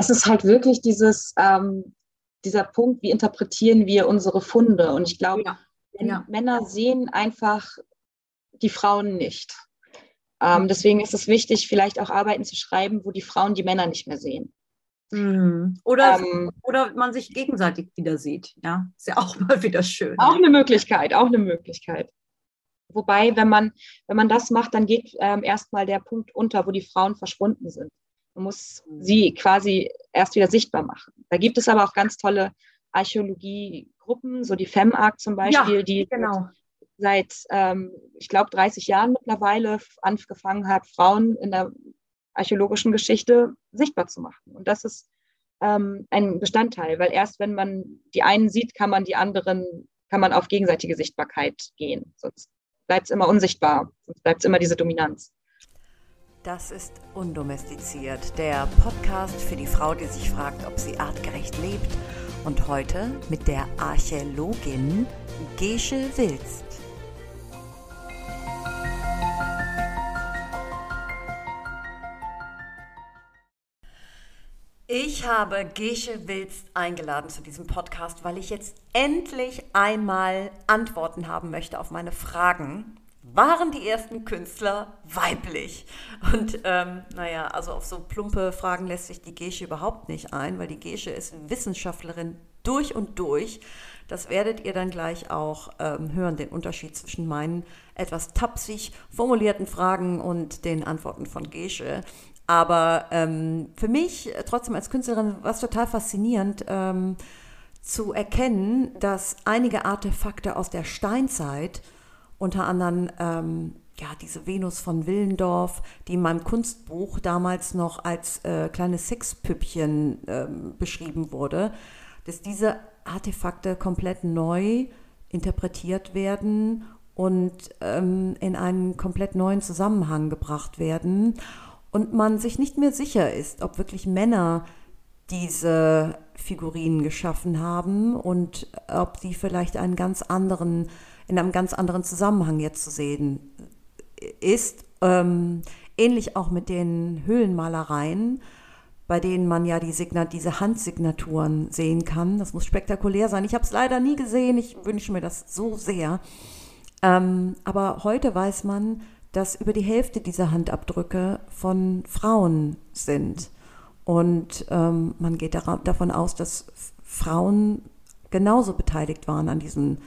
es ist halt wirklich dieses, ähm, dieser Punkt, wie interpretieren wir unsere Funde? Und ich glaube, ja. ja. Männer sehen einfach die Frauen nicht. Ähm, deswegen ist es wichtig, vielleicht auch Arbeiten zu schreiben, wo die Frauen die Männer nicht mehr sehen. Mhm. Oder, ähm, oder man sich gegenseitig wieder sieht. Ja, ist ja auch mal wieder schön. Auch eine Möglichkeit, auch eine Möglichkeit. Wobei, wenn man, wenn man das macht, dann geht ähm, erstmal der Punkt unter, wo die Frauen verschwunden sind. Man muss sie quasi erst wieder sichtbar machen. Da gibt es aber auch ganz tolle Archäologiegruppen, so die FemArc zum Beispiel, ja, die genau. seit, ähm, ich glaube, 30 Jahren mittlerweile angefangen hat, Frauen in der archäologischen Geschichte sichtbar zu machen. Und das ist ähm, ein Bestandteil, weil erst wenn man die einen sieht, kann man die anderen, kann man auf gegenseitige Sichtbarkeit gehen. Sonst bleibt es immer unsichtbar, sonst bleibt es immer diese Dominanz. Das ist Undomestiziert, der Podcast für die Frau, die sich fragt, ob sie artgerecht lebt. Und heute mit der Archäologin Gesche Wilst. Ich habe Gesche Wilst eingeladen zu diesem Podcast, weil ich jetzt endlich einmal Antworten haben möchte auf meine Fragen waren die ersten Künstler weiblich? Und ähm, naja, also auf so plumpe Fragen lässt sich die Gesche überhaupt nicht ein, weil die Gesche ist Wissenschaftlerin durch und durch. Das werdet ihr dann gleich auch ähm, hören, den Unterschied zwischen meinen etwas tapsig formulierten Fragen und den Antworten von Gesche. Aber ähm, für mich äh, trotzdem als Künstlerin war es total faszinierend ähm, zu erkennen, dass einige Artefakte aus der Steinzeit unter anderem ähm, ja, diese Venus von Willendorf, die in meinem Kunstbuch damals noch als äh, kleines Sexpüppchen ähm, beschrieben wurde, dass diese Artefakte komplett neu interpretiert werden und ähm, in einen komplett neuen Zusammenhang gebracht werden und man sich nicht mehr sicher ist, ob wirklich Männer diese Figurinen geschaffen haben und ob sie vielleicht einen ganz anderen in einem ganz anderen Zusammenhang jetzt zu sehen ist. Ähm, ähnlich auch mit den Höhlenmalereien, bei denen man ja die diese Handsignaturen sehen kann. Das muss spektakulär sein. Ich habe es leider nie gesehen. Ich wünsche mir das so sehr. Ähm, aber heute weiß man, dass über die Hälfte dieser Handabdrücke von Frauen sind. Und ähm, man geht davon aus, dass Frauen genauso beteiligt waren an diesen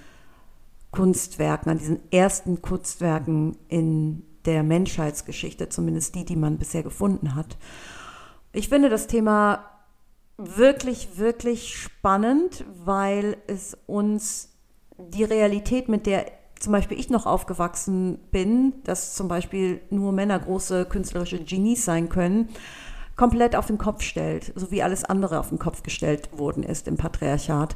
Kunstwerken, an diesen ersten Kunstwerken in der Menschheitsgeschichte, zumindest die, die man bisher gefunden hat. Ich finde das Thema wirklich, wirklich spannend, weil es uns die Realität, mit der zum Beispiel ich noch aufgewachsen bin, dass zum Beispiel nur Männer große künstlerische Genies sein können, komplett auf den Kopf stellt, so wie alles andere auf den Kopf gestellt worden ist im Patriarchat.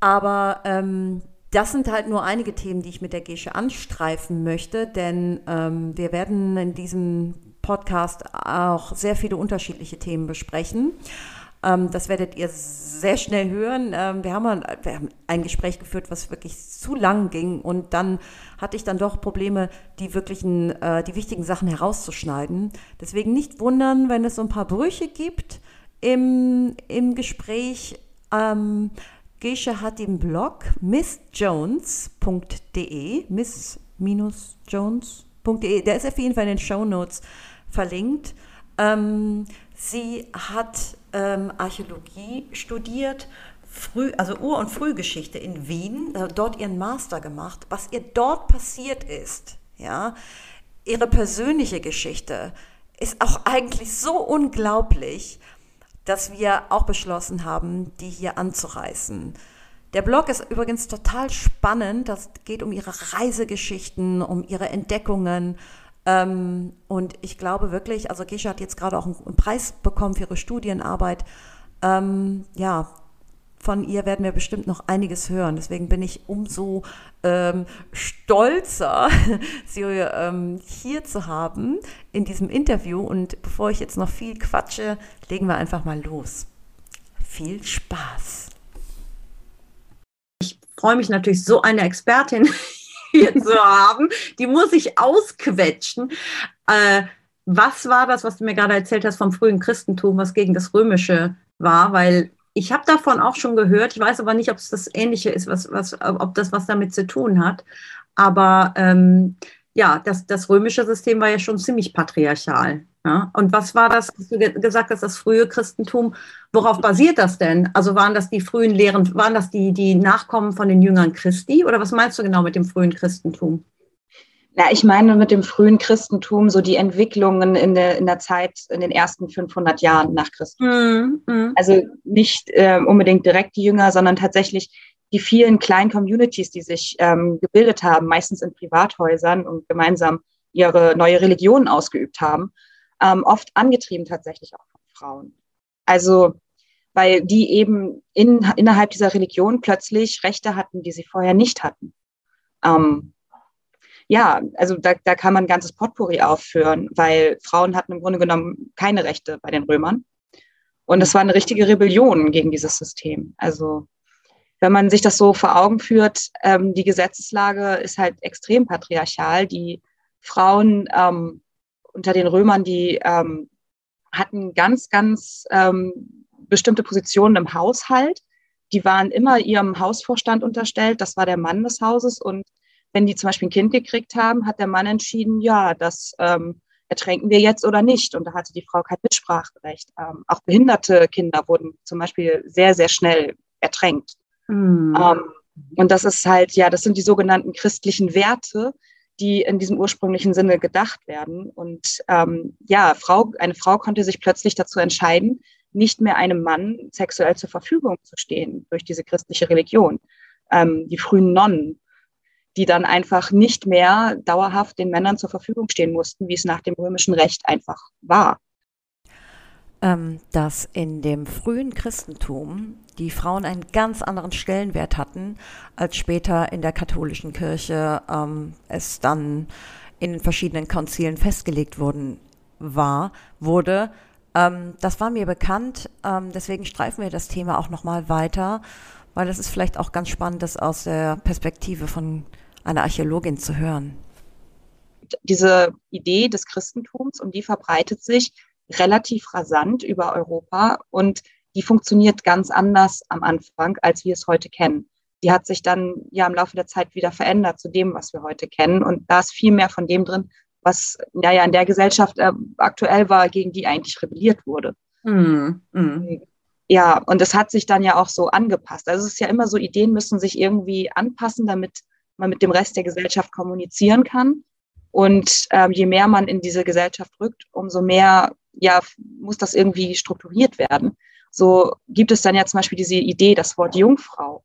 Aber ähm, das sind halt nur einige Themen, die ich mit der Gesche anstreifen möchte, denn ähm, wir werden in diesem Podcast auch sehr viele unterschiedliche Themen besprechen. Ähm, das werdet ihr sehr schnell hören. Ähm, wir, haben ein, wir, haben ein, Gespräch geführt, was wirklich zu lang ging und dann hatte ich dann doch Probleme, die wirklichen, äh, die wichtigen Sachen herauszuschneiden. Deswegen nicht wundern, wenn es so ein paar Brüche gibt im, im Gespräch. Ähm, Gesche hat den Blog missjones.de, miss-jones.de, der ist auf jeden Fall in den Show Notes verlinkt. Ähm, sie hat ähm, Archäologie studiert, früh, also Ur- und Frühgeschichte in Wien, äh, dort ihren Master gemacht. Was ihr dort passiert ist, ja, ihre persönliche Geschichte ist auch eigentlich so unglaublich dass wir auch beschlossen haben, die hier anzureißen. Der Blog ist übrigens total spannend. Das geht um ihre Reisegeschichten, um ihre Entdeckungen. Ähm, und ich glaube wirklich, also Gesche hat jetzt gerade auch einen Preis bekommen für ihre Studienarbeit. Ähm, ja, von ihr werden wir bestimmt noch einiges hören. Deswegen bin ich umso ähm, stolzer, sie ähm, hier zu haben in diesem Interview. Und bevor ich jetzt noch viel quatsche, legen wir einfach mal los. Viel Spaß. Ich freue mich natürlich, so eine Expertin hier zu haben. Die muss ich ausquetschen. Äh, was war das, was du mir gerade erzählt hast vom frühen Christentum, was gegen das Römische war? Weil ich habe davon auch schon gehört, ich weiß aber nicht, ob es das Ähnliche ist, was, was, ob das was damit zu tun hat. Aber ähm, ja, das, das römische System war ja schon ziemlich patriarchal. Ja? Und was war das, was du gesagt hast, das frühe Christentum? Worauf basiert das denn? Also waren das die frühen Lehren, waren das die, die Nachkommen von den Jüngern Christi? Oder was meinst du genau mit dem frühen Christentum? Na, ich meine mit dem frühen Christentum so die Entwicklungen in der, in der Zeit, in den ersten 500 Jahren nach Christus. Mm, mm. Also nicht äh, unbedingt direkt die Jünger, sondern tatsächlich die vielen kleinen Communities, die sich ähm, gebildet haben, meistens in Privathäusern und gemeinsam ihre neue Religion ausgeübt haben, ähm, oft angetrieben tatsächlich auch von Frauen. Also weil die eben in, innerhalb dieser Religion plötzlich Rechte hatten, die sie vorher nicht hatten. Ähm, ja, also da, da kann man ein ganzes Potpourri aufführen, weil Frauen hatten im Grunde genommen keine Rechte bei den Römern. Und es war eine richtige Rebellion gegen dieses System. Also wenn man sich das so vor Augen führt, ähm, die Gesetzeslage ist halt extrem patriarchal. Die Frauen ähm, unter den Römern, die ähm, hatten ganz, ganz ähm, bestimmte Positionen im Haushalt. Die waren immer ihrem Hausvorstand unterstellt. Das war der Mann des Hauses. Und wenn die zum Beispiel ein Kind gekriegt haben, hat der Mann entschieden, ja, das ähm, ertränken wir jetzt oder nicht. Und da hatte die Frau kein Mitspracherecht. Ähm, auch behinderte Kinder wurden zum Beispiel sehr, sehr schnell ertränkt. Mhm. Ähm, und das ist halt, ja, das sind die sogenannten christlichen Werte, die in diesem ursprünglichen Sinne gedacht werden. Und ähm, ja, Frau, eine Frau konnte sich plötzlich dazu entscheiden, nicht mehr einem Mann sexuell zur Verfügung zu stehen durch diese christliche Religion. Ähm, die frühen Nonnen, die dann einfach nicht mehr dauerhaft den Männern zur Verfügung stehen mussten, wie es nach dem römischen Recht einfach war. Ähm, dass in dem frühen Christentum die Frauen einen ganz anderen Stellenwert hatten, als später in der katholischen Kirche ähm, es dann in den verschiedenen Konzilen festgelegt worden war, wurde. Ähm, das war mir bekannt, ähm, deswegen streifen wir das Thema auch nochmal weiter, weil es ist vielleicht auch ganz spannend, das aus der Perspektive von einer Archäologin zu hören. Diese Idee des Christentums, und die verbreitet sich relativ rasant über Europa und die funktioniert ganz anders am Anfang, als wir es heute kennen. Die hat sich dann ja im Laufe der Zeit wieder verändert zu dem, was wir heute kennen. Und da ist viel mehr von dem drin, was ja, ja in der Gesellschaft äh, aktuell war, gegen die eigentlich rebelliert wurde. Mm, mm. Ja, und es hat sich dann ja auch so angepasst. Also es ist ja immer so, Ideen müssen sich irgendwie anpassen, damit man mit dem Rest der Gesellschaft kommunizieren kann. Und ähm, je mehr man in diese Gesellschaft rückt, umso mehr ja, muss das irgendwie strukturiert werden. So gibt es dann ja zum Beispiel diese Idee, das Wort Jungfrau.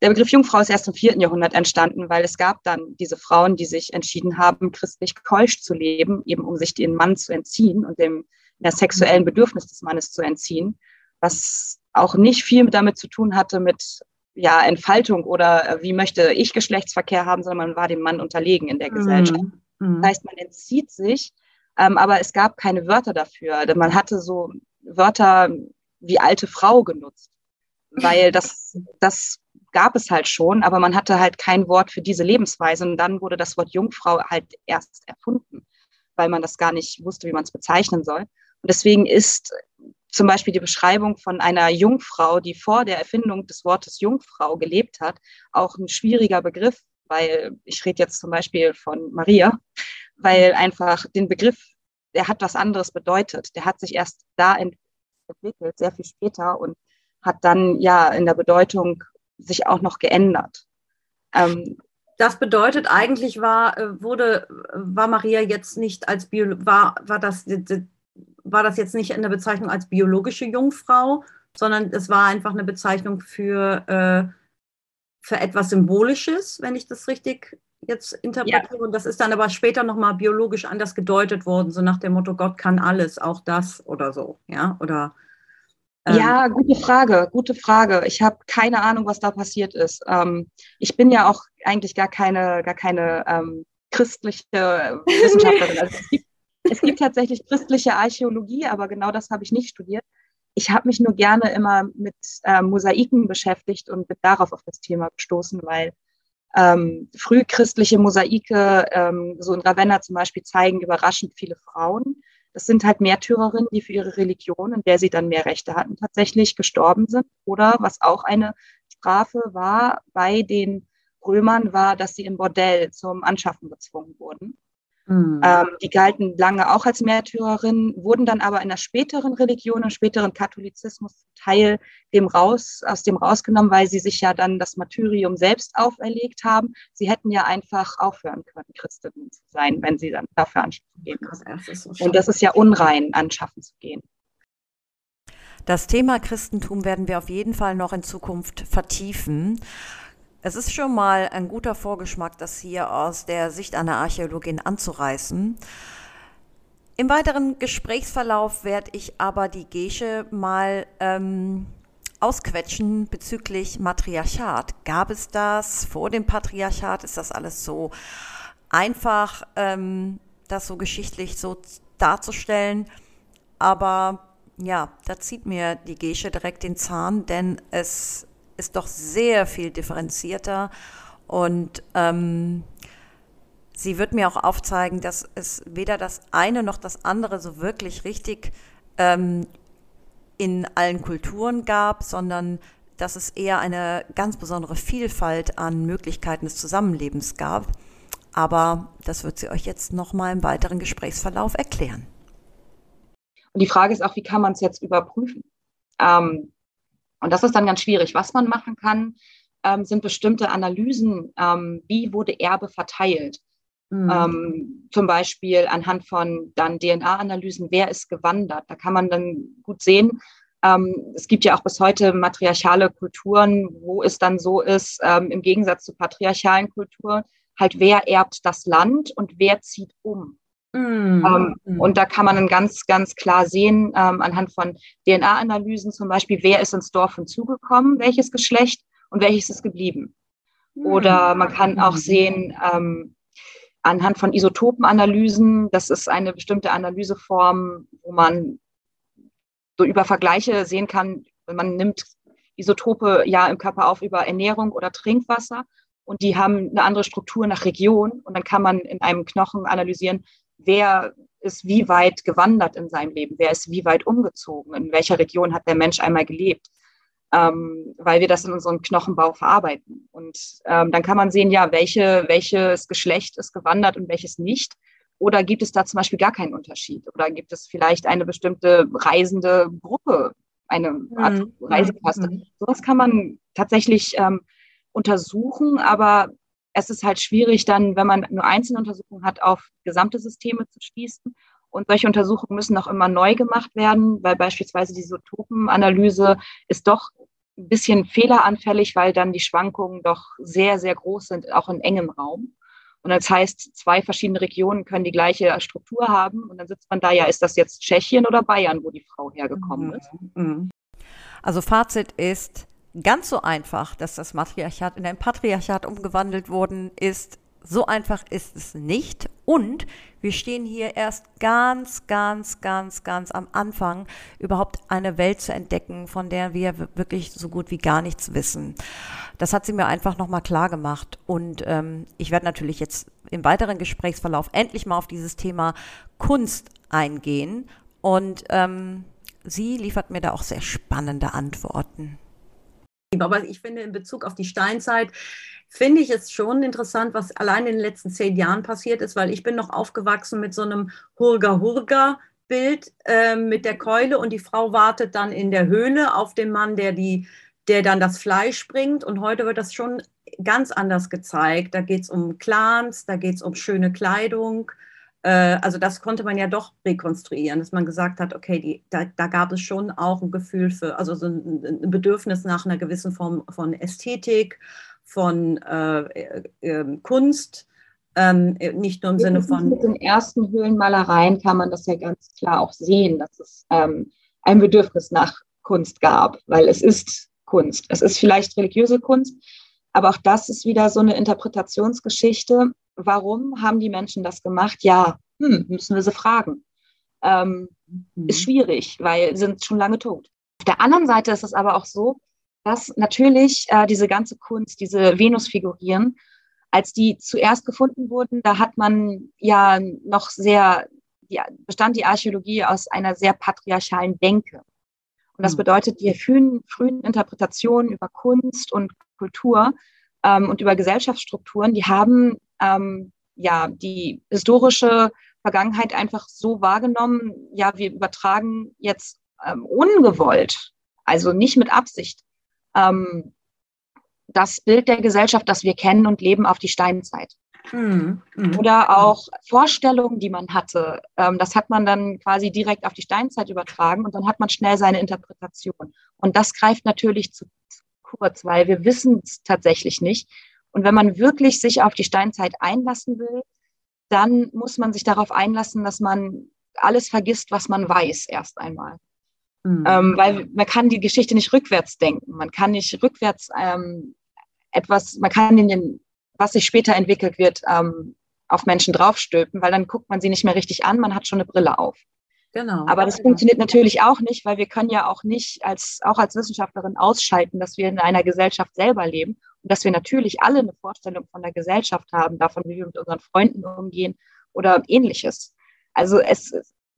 Der Begriff Jungfrau ist erst im vierten Jahrhundert entstanden, weil es gab dann diese Frauen, die sich entschieden haben, christlich keusch zu leben, eben um sich den Mann zu entziehen und dem der sexuellen Bedürfnis des Mannes zu entziehen, was auch nicht viel damit zu tun hatte mit ja, Entfaltung oder äh, wie möchte ich Geschlechtsverkehr haben, sondern man war dem Mann unterlegen in der Gesellschaft. Mhm. Das heißt, man entzieht sich, ähm, aber es gab keine Wörter dafür. Man hatte so Wörter wie alte Frau genutzt, weil das, das gab es halt schon, aber man hatte halt kein Wort für diese Lebensweise. Und dann wurde das Wort Jungfrau halt erst erfunden, weil man das gar nicht wusste, wie man es bezeichnen soll. Und deswegen ist zum Beispiel die Beschreibung von einer Jungfrau, die vor der Erfindung des Wortes Jungfrau gelebt hat, auch ein schwieriger Begriff, weil ich rede jetzt zum Beispiel von Maria, weil einfach den Begriff der hat was anderes bedeutet. Der hat sich erst da entwickelt, sehr viel später und hat dann ja in der Bedeutung sich auch noch geändert. Ähm, das bedeutet, eigentlich war, äh, wurde, war Maria jetzt nicht als Bio, war, war, das, war das jetzt nicht in der Bezeichnung als biologische Jungfrau, sondern es war einfach eine Bezeichnung für, äh, für etwas Symbolisches, wenn ich das richtig jetzt interpretiere. Ja. Und das ist dann aber später nochmal biologisch anders gedeutet worden, so nach dem Motto, Gott kann alles, auch das oder so, ja, oder. Ähm, ja, gute Frage, gute Frage. Ich habe keine Ahnung, was da passiert ist. Ähm, ich bin ja auch eigentlich gar keine, gar keine ähm, christliche Wissenschaftlerin. Also es, gibt, es gibt tatsächlich christliche Archäologie, aber genau das habe ich nicht studiert. Ich habe mich nur gerne immer mit äh, Mosaiken beschäftigt und bin darauf auf das Thema gestoßen, weil ähm, frühchristliche Mosaike, ähm, so in Ravenna zum Beispiel, zeigen überraschend viele Frauen. Das sind halt Märtyrerinnen, die für ihre Religion, in der sie dann mehr Rechte hatten, tatsächlich gestorben sind. Oder was auch eine Strafe war bei den Römern, war, dass sie im Bordell zum Anschaffen gezwungen wurden. Mhm. Ähm, die galten lange auch als Märtyrerinnen, wurden dann aber in der späteren Religion, im späteren Katholizismus Teil dem raus, aus dem rausgenommen, weil sie sich ja dann das Martyrium selbst auferlegt haben. Sie hätten ja einfach aufhören können, Christinnen zu sein, wenn sie dann dafür anschaffen gehen müssen. Und das ist ja unrein, anschaffen zu gehen. Das Thema Christentum werden wir auf jeden Fall noch in Zukunft vertiefen. Es ist schon mal ein guter Vorgeschmack, das hier aus der Sicht einer Archäologin anzureißen. Im weiteren Gesprächsverlauf werde ich aber die Gesche mal ähm, ausquetschen bezüglich Matriarchat. Gab es das vor dem Patriarchat? Ist das alles so einfach, ähm, das so geschichtlich so darzustellen? Aber ja, da zieht mir die Gesche direkt den Zahn, denn es ist doch sehr viel differenzierter und ähm, sie wird mir auch aufzeigen, dass es weder das eine noch das andere so wirklich richtig ähm, in allen Kulturen gab, sondern dass es eher eine ganz besondere Vielfalt an Möglichkeiten des Zusammenlebens gab. Aber das wird sie euch jetzt nochmal im weiteren Gesprächsverlauf erklären. Und die Frage ist auch, wie kann man es jetzt überprüfen? Ähm, und das ist dann ganz schwierig. Was man machen kann, ähm, sind bestimmte Analysen, ähm, wie wurde Erbe verteilt. Mhm. Ähm, zum Beispiel anhand von dann DNA-Analysen, wer ist gewandert. Da kann man dann gut sehen, ähm, es gibt ja auch bis heute matriarchale Kulturen, wo es dann so ist, ähm, im Gegensatz zu patriarchalen Kulturen, halt wer erbt das Land und wer zieht um. Mhm. Ähm, mhm. und da kann man dann ganz, ganz klar sehen, ähm, anhand von DNA-Analysen zum Beispiel, wer ist ins Dorf hinzugekommen, welches Geschlecht und welches ist geblieben. Mhm. Oder man kann auch sehen, ähm, anhand von Isotopenanalysen, das ist eine bestimmte Analyseform, wo man so über Vergleiche sehen kann, man nimmt Isotope ja im Körper auf über Ernährung oder Trinkwasser und die haben eine andere Struktur nach Region und dann kann man in einem Knochen analysieren, wer ist wie weit gewandert in seinem Leben, wer ist wie weit umgezogen, in welcher Region hat der Mensch einmal gelebt, ähm, weil wir das in unserem Knochenbau verarbeiten. Und ähm, dann kann man sehen, ja, welche, welches Geschlecht ist gewandert und welches nicht. Oder gibt es da zum Beispiel gar keinen Unterschied? Oder gibt es vielleicht eine bestimmte reisende Gruppe, eine Art mhm. Reisekaste? Mhm. Sowas kann man tatsächlich ähm, untersuchen, aber es ist halt schwierig dann, wenn man nur einzelne Untersuchungen hat, auf gesamte Systeme zu schließen. Und solche Untersuchungen müssen auch immer neu gemacht werden, weil beispielsweise die Isotopenanalyse ist doch ein bisschen fehleranfällig, weil dann die Schwankungen doch sehr, sehr groß sind, auch in engem Raum. Und das heißt, zwei verschiedene Regionen können die gleiche Struktur haben. Und dann sitzt man da, ja, ist das jetzt Tschechien oder Bayern, wo die Frau hergekommen ist? Mhm. Also Fazit ist, ganz so einfach, dass das Matriarchat in ein Patriarchat umgewandelt worden ist. So einfach ist es nicht. Und wir stehen hier erst ganz, ganz, ganz, ganz am Anfang, überhaupt eine Welt zu entdecken, von der wir wirklich so gut wie gar nichts wissen. Das hat sie mir einfach nochmal klar gemacht. Und ähm, ich werde natürlich jetzt im weiteren Gesprächsverlauf endlich mal auf dieses Thema Kunst eingehen. Und ähm, sie liefert mir da auch sehr spannende Antworten. Aber ich finde, in Bezug auf die Steinzeit, finde ich es schon interessant, was allein in den letzten zehn Jahren passiert ist, weil ich bin noch aufgewachsen mit so einem Hurga-Hurga-Bild äh, mit der Keule und die Frau wartet dann in der Höhle auf den Mann, der, die, der dann das Fleisch bringt. Und heute wird das schon ganz anders gezeigt. Da geht es um Clans, da geht es um schöne Kleidung. Äh, also das konnte man ja doch rekonstruieren, dass man gesagt hat, okay, die, da, da, gab es schon auch ein Gefühl für, also so ein, ein Bedürfnis nach einer gewissen Form von Ästhetik, von äh, äh, ähm, Kunst. Ähm, nicht nur im Sinne von. Mit den ersten Höhlenmalereien kann man das ja ganz klar auch sehen, dass es ähm, ein Bedürfnis nach Kunst gab, weil es ist Kunst. Es ist vielleicht religiöse Kunst, aber auch das ist wieder so eine Interpretationsgeschichte warum haben die Menschen das gemacht? Ja, hm, müssen wir sie fragen. Ähm, mhm. Ist schwierig, weil sie sind schon lange tot. Auf der anderen Seite ist es aber auch so, dass natürlich äh, diese ganze Kunst, diese Venusfigurieren, als die zuerst gefunden wurden, da hat man ja noch sehr, die, bestand die Archäologie aus einer sehr patriarchalen Denke. Und das hm. bedeutet, die frühen, frühen Interpretationen über Kunst und Kultur ähm, und über Gesellschaftsstrukturen, die haben ähm, ja die historische Vergangenheit einfach so wahrgenommen, ja, wir übertragen jetzt ähm, ungewollt, also nicht mit Absicht, ähm, das Bild der Gesellschaft, das wir kennen und leben, auf die Steinzeit. Mhm. Mhm. Oder auch Vorstellungen, die man hatte. Ähm, das hat man dann quasi direkt auf die Steinzeit übertragen und dann hat man schnell seine Interpretation. Und das greift natürlich zu, zu kurz, weil wir wissen es tatsächlich nicht. Und wenn man wirklich sich auf die Steinzeit einlassen will, dann muss man sich darauf einlassen, dass man alles vergisst, was man weiß, erst einmal. Mhm. Ähm, weil man kann die Geschichte nicht rückwärts denken. Man kann nicht rückwärts ähm, etwas, man kann in den, was sich später entwickelt wird, ähm, auf Menschen draufstülpen, weil dann guckt man sie nicht mehr richtig an, man hat schon eine Brille auf. Genau. Aber das genau. funktioniert natürlich auch nicht, weil wir können ja auch nicht als, auch als Wissenschaftlerin ausschalten, dass wir in einer Gesellschaft selber leben dass wir natürlich alle eine Vorstellung von der Gesellschaft haben, davon, wie wir mit unseren Freunden umgehen oder ähnliches. Also es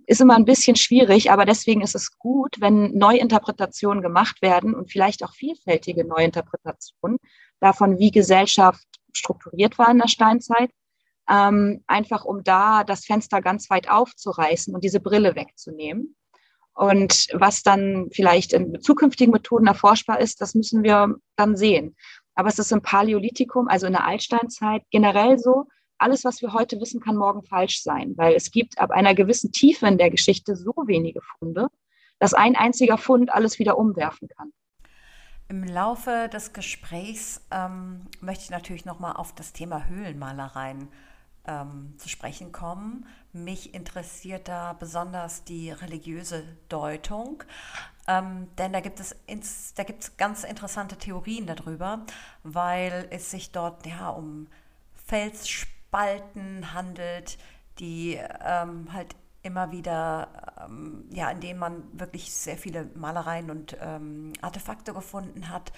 ist immer ein bisschen schwierig, aber deswegen ist es gut, wenn Neuinterpretationen gemacht werden und vielleicht auch vielfältige Neuinterpretationen davon, wie Gesellschaft strukturiert war in der Steinzeit, ähm, einfach um da das Fenster ganz weit aufzureißen und diese Brille wegzunehmen. Und was dann vielleicht in zukünftigen Methoden erforschbar ist, das müssen wir dann sehen. Aber es ist im Paläolithikum, also in der Altsteinzeit, generell so, alles, was wir heute wissen, kann morgen falsch sein, weil es gibt ab einer gewissen Tiefe in der Geschichte so wenige Funde, dass ein einziger Fund alles wieder umwerfen kann. Im Laufe des Gesprächs ähm, möchte ich natürlich nochmal auf das Thema Höhlenmalereien ähm, zu sprechen kommen. Mich interessiert da besonders die religiöse Deutung, ähm, denn da gibt, es ins, da gibt es ganz interessante Theorien darüber, weil es sich dort ja um Felsspalten Spalten handelt, die ähm, halt immer wieder, ähm, ja, in denen man wirklich sehr viele Malereien und ähm, Artefakte gefunden hat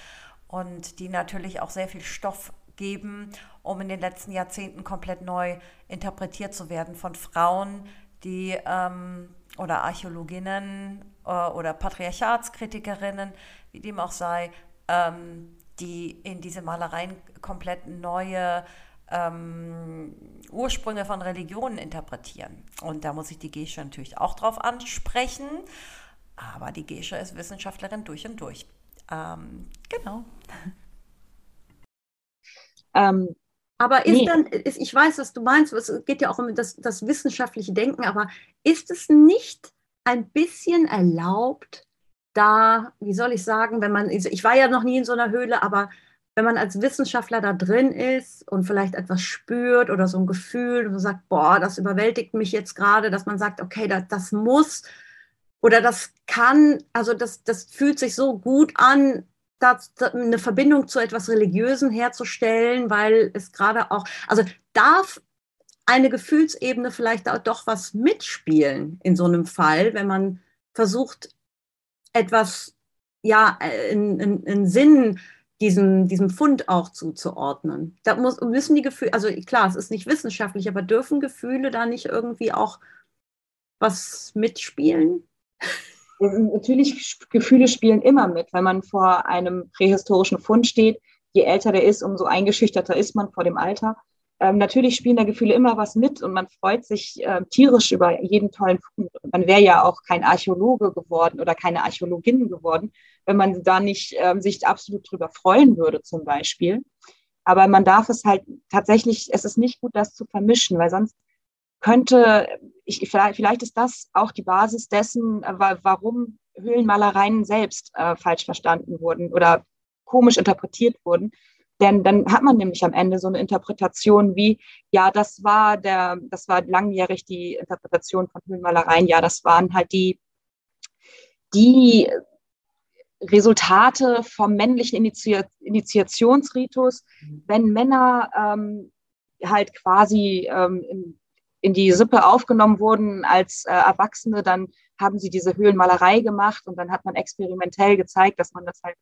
und die natürlich auch sehr viel Stoff geben, um in den letzten Jahrzehnten komplett neu interpretiert zu werden von Frauen, die ähm, oder Archäologinnen oder Patriarchatskritikerinnen, wie dem auch sei, ähm, die in diese Malereien komplett neue ähm, Ursprünge von Religionen interpretieren. Und da muss ich die Gesche natürlich auch drauf ansprechen. Aber die Gesche ist Wissenschaftlerin durch und durch. Ähm, genau. Ähm, aber ist nee. dann, ist, ich weiß, was du meinst, es geht ja auch um das, das wissenschaftliche Denken, aber ist es nicht ein bisschen erlaubt, da, wie soll ich sagen, wenn man, ich war ja noch nie in so einer Höhle, aber wenn man als Wissenschaftler da drin ist und vielleicht etwas spürt oder so ein Gefühl und sagt, boah, das überwältigt mich jetzt gerade, dass man sagt, okay, das, das muss oder das kann, also das, das fühlt sich so gut an, das, eine Verbindung zu etwas Religiösen herzustellen, weil es gerade auch, also darf eine Gefühlsebene vielleicht auch doch was mitspielen in so einem Fall, wenn man versucht, etwas, ja, einen Sinn diesem, diesem Fund auch zuzuordnen. Da muss, müssen die Gefühle, also klar, es ist nicht wissenschaftlich, aber dürfen Gefühle da nicht irgendwie auch was mitspielen? Natürlich, Gefühle spielen immer mit, wenn man vor einem prähistorischen Fund steht. Je älter der ist, umso eingeschüchterter ist man vor dem Alter. Ähm, natürlich spielen da Gefühle immer was mit und man freut sich äh, tierisch über jeden tollen Fund. Und man wäre ja auch kein Archäologe geworden oder keine Archäologin geworden, wenn man da nicht ähm, sich absolut drüber freuen würde, zum Beispiel. Aber man darf es halt tatsächlich, es ist nicht gut, das zu vermischen, weil sonst könnte, ich, vielleicht, ist das auch die Basis dessen, äh, warum Höhlenmalereien selbst äh, falsch verstanden wurden oder komisch interpretiert wurden, denn dann hat man nämlich am Ende so eine Interpretation wie, ja, das war der, das war langjährig die Interpretation von Höhlenmalereien, ja, das waren halt die, die Resultate vom männlichen Initi Initiationsritus, wenn Männer ähm, halt quasi ähm, in, in, die Sippe aufgenommen wurden als äh, Erwachsene, dann haben sie diese Höhlenmalerei gemacht und dann hat man experimentell gezeigt, dass man das halt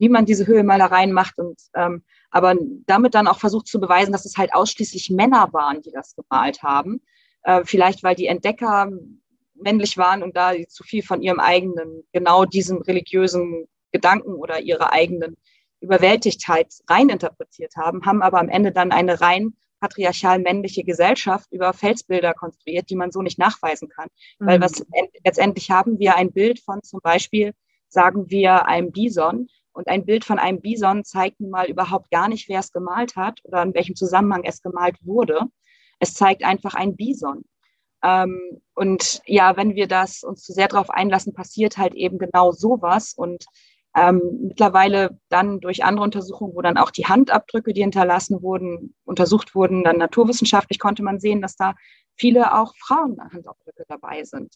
wie man diese Höhlenmalereien macht. Und ähm, aber damit dann auch versucht zu beweisen, dass es halt ausschließlich Männer waren, die das gemalt haben. Äh, vielleicht, weil die Entdecker männlich waren und da zu viel von ihrem eigenen, genau diesem religiösen Gedanken oder ihrer eigenen Überwältigtheit reininterpretiert haben, haben aber am Ende dann eine rein patriarchal männliche Gesellschaft über Felsbilder konstruiert, die man so nicht nachweisen kann. Mhm. Weil was letztendlich haben wir ein Bild von zum Beispiel, sagen wir, einem Bison. Und ein Bild von einem Bison zeigt nun mal überhaupt gar nicht, wer es gemalt hat oder in welchem Zusammenhang es gemalt wurde. Es zeigt einfach ein Bison. Ähm, und ja, wenn wir das uns zu sehr darauf einlassen, passiert halt eben genau sowas. Und ähm, mittlerweile dann durch andere Untersuchungen, wo dann auch die Handabdrücke, die hinterlassen wurden, untersucht wurden, dann naturwissenschaftlich konnte man sehen, dass da viele auch Frauenhandabdrücke dabei sind.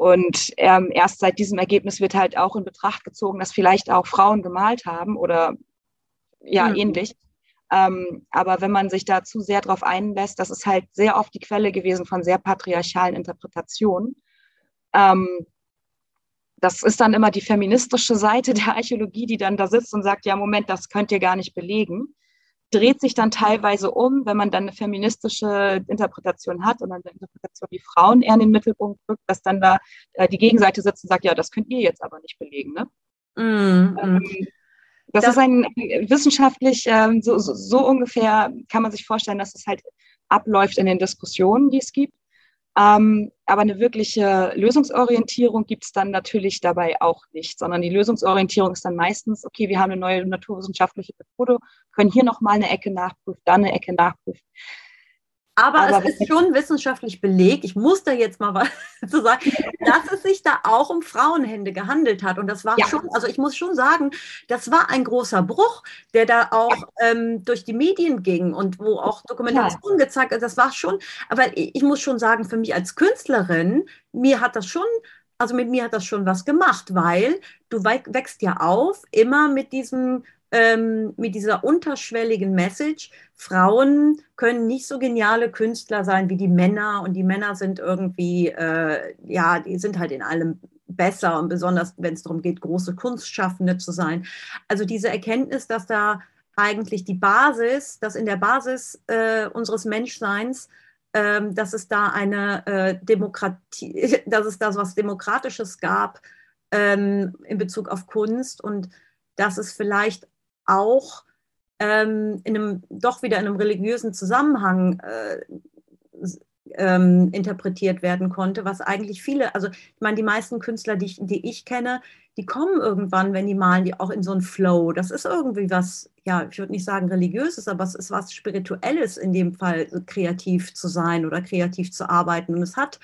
Und ähm, erst seit diesem Ergebnis wird halt auch in Betracht gezogen, dass vielleicht auch Frauen gemalt haben oder ja, mhm. ähnlich. Ähm, aber wenn man sich da zu sehr darauf einlässt, das ist halt sehr oft die Quelle gewesen von sehr patriarchalen Interpretationen. Ähm, das ist dann immer die feministische Seite der Archäologie, die dann da sitzt und sagt, ja, Moment, das könnt ihr gar nicht belegen. Dreht sich dann teilweise um, wenn man dann eine feministische Interpretation hat und eine Interpretation, die Frauen eher in den Mittelpunkt rückt, dass dann da äh, die Gegenseite sitzt und sagt, ja, das könnt ihr jetzt aber nicht belegen. Ne? Mm, ähm, das, das, ist ein wissenschaftlich, ähm, so, so, so ungefähr kann man sich vorstellen, dass es halt abläuft in den Diskussionen, die es gibt. Ähm, aber eine wirkliche Lösungsorientierung gibt es dann natürlich dabei auch nicht, sondern die Lösungsorientierung ist dann meistens, okay, wir haben eine neue naturwissenschaftliche Methode, können hier nochmal eine Ecke nachprüfen, dann eine Ecke nachprüfen. Aber, Aber es ist schon wissenschaftlich belegt, ich muss da jetzt mal was zu sagen, dass es sich da auch um Frauenhände gehandelt hat. Und das war ja. schon, also ich muss schon sagen, das war ein großer Bruch, der da auch ja. ähm, durch die Medien ging und wo auch Dokumentation ja. gezeigt hat. Das war schon, aber ich, ich muss schon sagen, für mich als Künstlerin, mir hat das schon also mit mir hat das schon was gemacht, weil du wächst ja auf immer mit diesem ähm, mit dieser unterschwelligen Message, Frauen können nicht so geniale Künstler sein wie die Männer und die Männer sind irgendwie, äh, ja, die sind halt in allem besser und besonders, wenn es darum geht, große Kunstschaffende zu sein. Also diese Erkenntnis, dass da eigentlich die Basis, dass in der Basis äh, unseres Menschseins ähm, dass es da eine äh, Demokratie, dass es da so was Demokratisches gab ähm, in Bezug auf Kunst und dass es vielleicht auch ähm, in einem, doch wieder in einem religiösen Zusammenhang äh, ähm, interpretiert werden konnte, was eigentlich viele, also ich meine, die meisten Künstler, die ich, die ich kenne, die kommen irgendwann, wenn die malen, die auch in so einen Flow. Das ist irgendwie was, ja, ich würde nicht sagen religiöses, aber es ist was Spirituelles in dem Fall, kreativ zu sein oder kreativ zu arbeiten. Und es hat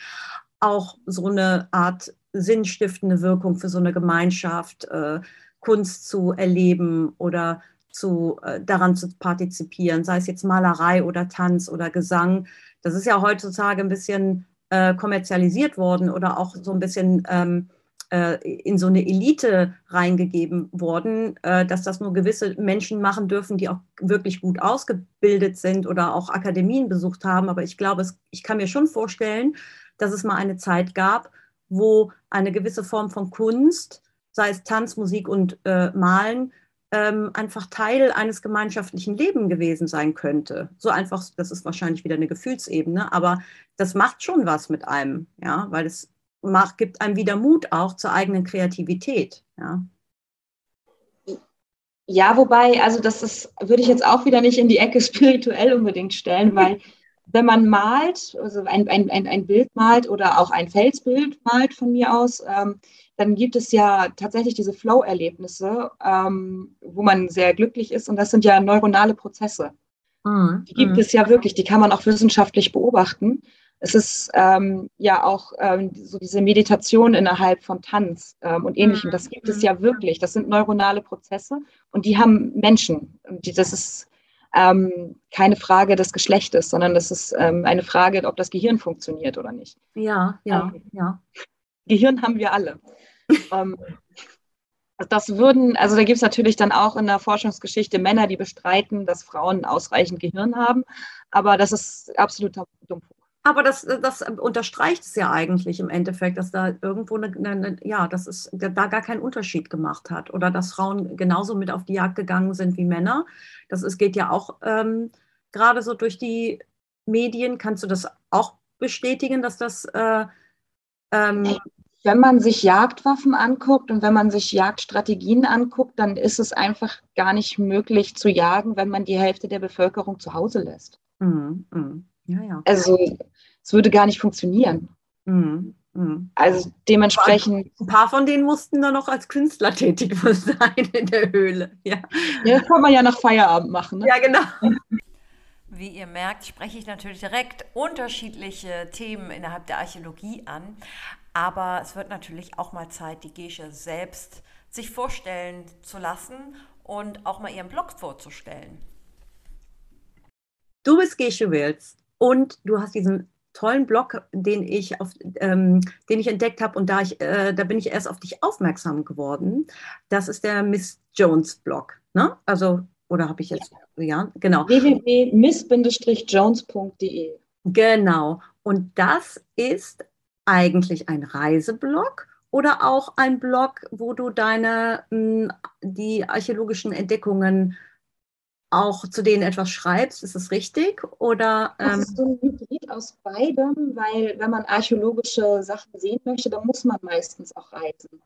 auch so eine Art sinnstiftende Wirkung für so eine Gemeinschaft. Äh, Kunst zu erleben oder zu, äh, daran zu partizipieren, sei es jetzt Malerei oder Tanz oder Gesang. Das ist ja heutzutage ein bisschen äh, kommerzialisiert worden oder auch so ein bisschen ähm, äh, in so eine Elite reingegeben worden, äh, dass das nur gewisse Menschen machen dürfen, die auch wirklich gut ausgebildet sind oder auch Akademien besucht haben. Aber ich glaube, es, ich kann mir schon vorstellen, dass es mal eine Zeit gab, wo eine gewisse Form von Kunst sei es Tanz, Musik und äh, Malen, ähm, einfach Teil eines gemeinschaftlichen Lebens gewesen sein könnte. So einfach, das ist wahrscheinlich wieder eine Gefühlsebene, aber das macht schon was mit einem, ja, weil es macht, gibt einem wieder Mut auch zur eigenen Kreativität, ja. Ja, wobei, also das ist, würde ich jetzt auch wieder nicht in die Ecke spirituell unbedingt stellen, weil wenn man malt, also ein, ein, ein, Bild malt oder auch ein Felsbild malt von mir aus, ähm, dann gibt es ja tatsächlich diese Flow-Erlebnisse, ähm, wo man sehr glücklich ist. Und das sind ja neuronale Prozesse. Mhm. Die gibt mhm. es ja wirklich, die kann man auch wissenschaftlich beobachten. Es ist ähm, ja auch ähm, so diese Meditation innerhalb von Tanz ähm, und ähnlichem. Das gibt es ja mhm. wirklich. Das sind neuronale Prozesse und die haben Menschen. Und die, das ist ähm, keine Frage des Geschlechtes, sondern das ist ähm, eine Frage, ob das Gehirn funktioniert oder nicht. Ja, ja, ähm, ja. Gehirn haben wir alle. ähm, das würden, also da gibt es natürlich dann auch in der Forschungsgeschichte Männer, die bestreiten, dass Frauen ausreichend Gehirn haben, aber das ist absoluter Dummfug. Aber das, das unterstreicht es ja eigentlich im Endeffekt, dass da irgendwo eine, eine, ja, dass es da gar keinen Unterschied gemacht hat oder dass Frauen genauso mit auf die Jagd gegangen sind wie Männer. Das ist, geht ja auch ähm, gerade so durch die Medien. Kannst du das auch bestätigen, dass das äh, ähm, wenn man sich Jagdwaffen anguckt und wenn man sich Jagdstrategien anguckt, dann ist es einfach gar nicht möglich zu jagen, wenn man die Hälfte der Bevölkerung zu Hause lässt. Mhm, mh. Ja, ja. Also es würde gar nicht funktionieren. Mhm. Mhm. Also dementsprechend. Ein paar von denen mussten dann noch als Künstler tätig sein in der Höhle. Ja, ja das kann man ja nach Feierabend machen. Ne? Ja, genau. Wie ihr merkt, spreche ich natürlich direkt unterschiedliche Themen innerhalb der Archäologie an. Aber es wird natürlich auch mal Zeit, die Gesche selbst sich vorstellen zu lassen und auch mal ihren Blog vorzustellen. Du bist Gesche Wills und du hast diesen tollen Blog, den ich, auf, ähm, den ich entdeckt habe und da, ich, äh, da bin ich erst auf dich aufmerksam geworden. Das ist der Miss Jones Blog. Ne? Also, oder habe ich jetzt, ja, ja genau. www.miss-jones.de. Genau. Und das ist eigentlich ein Reiseblog oder auch ein Blog, wo du deine, mh, die archäologischen Entdeckungen auch zu denen etwas schreibst. Ist das richtig? Oder, ähm das ist so ein Hybrid aus beidem, weil wenn man archäologische Sachen sehen möchte, dann muss man meistens auch reisen.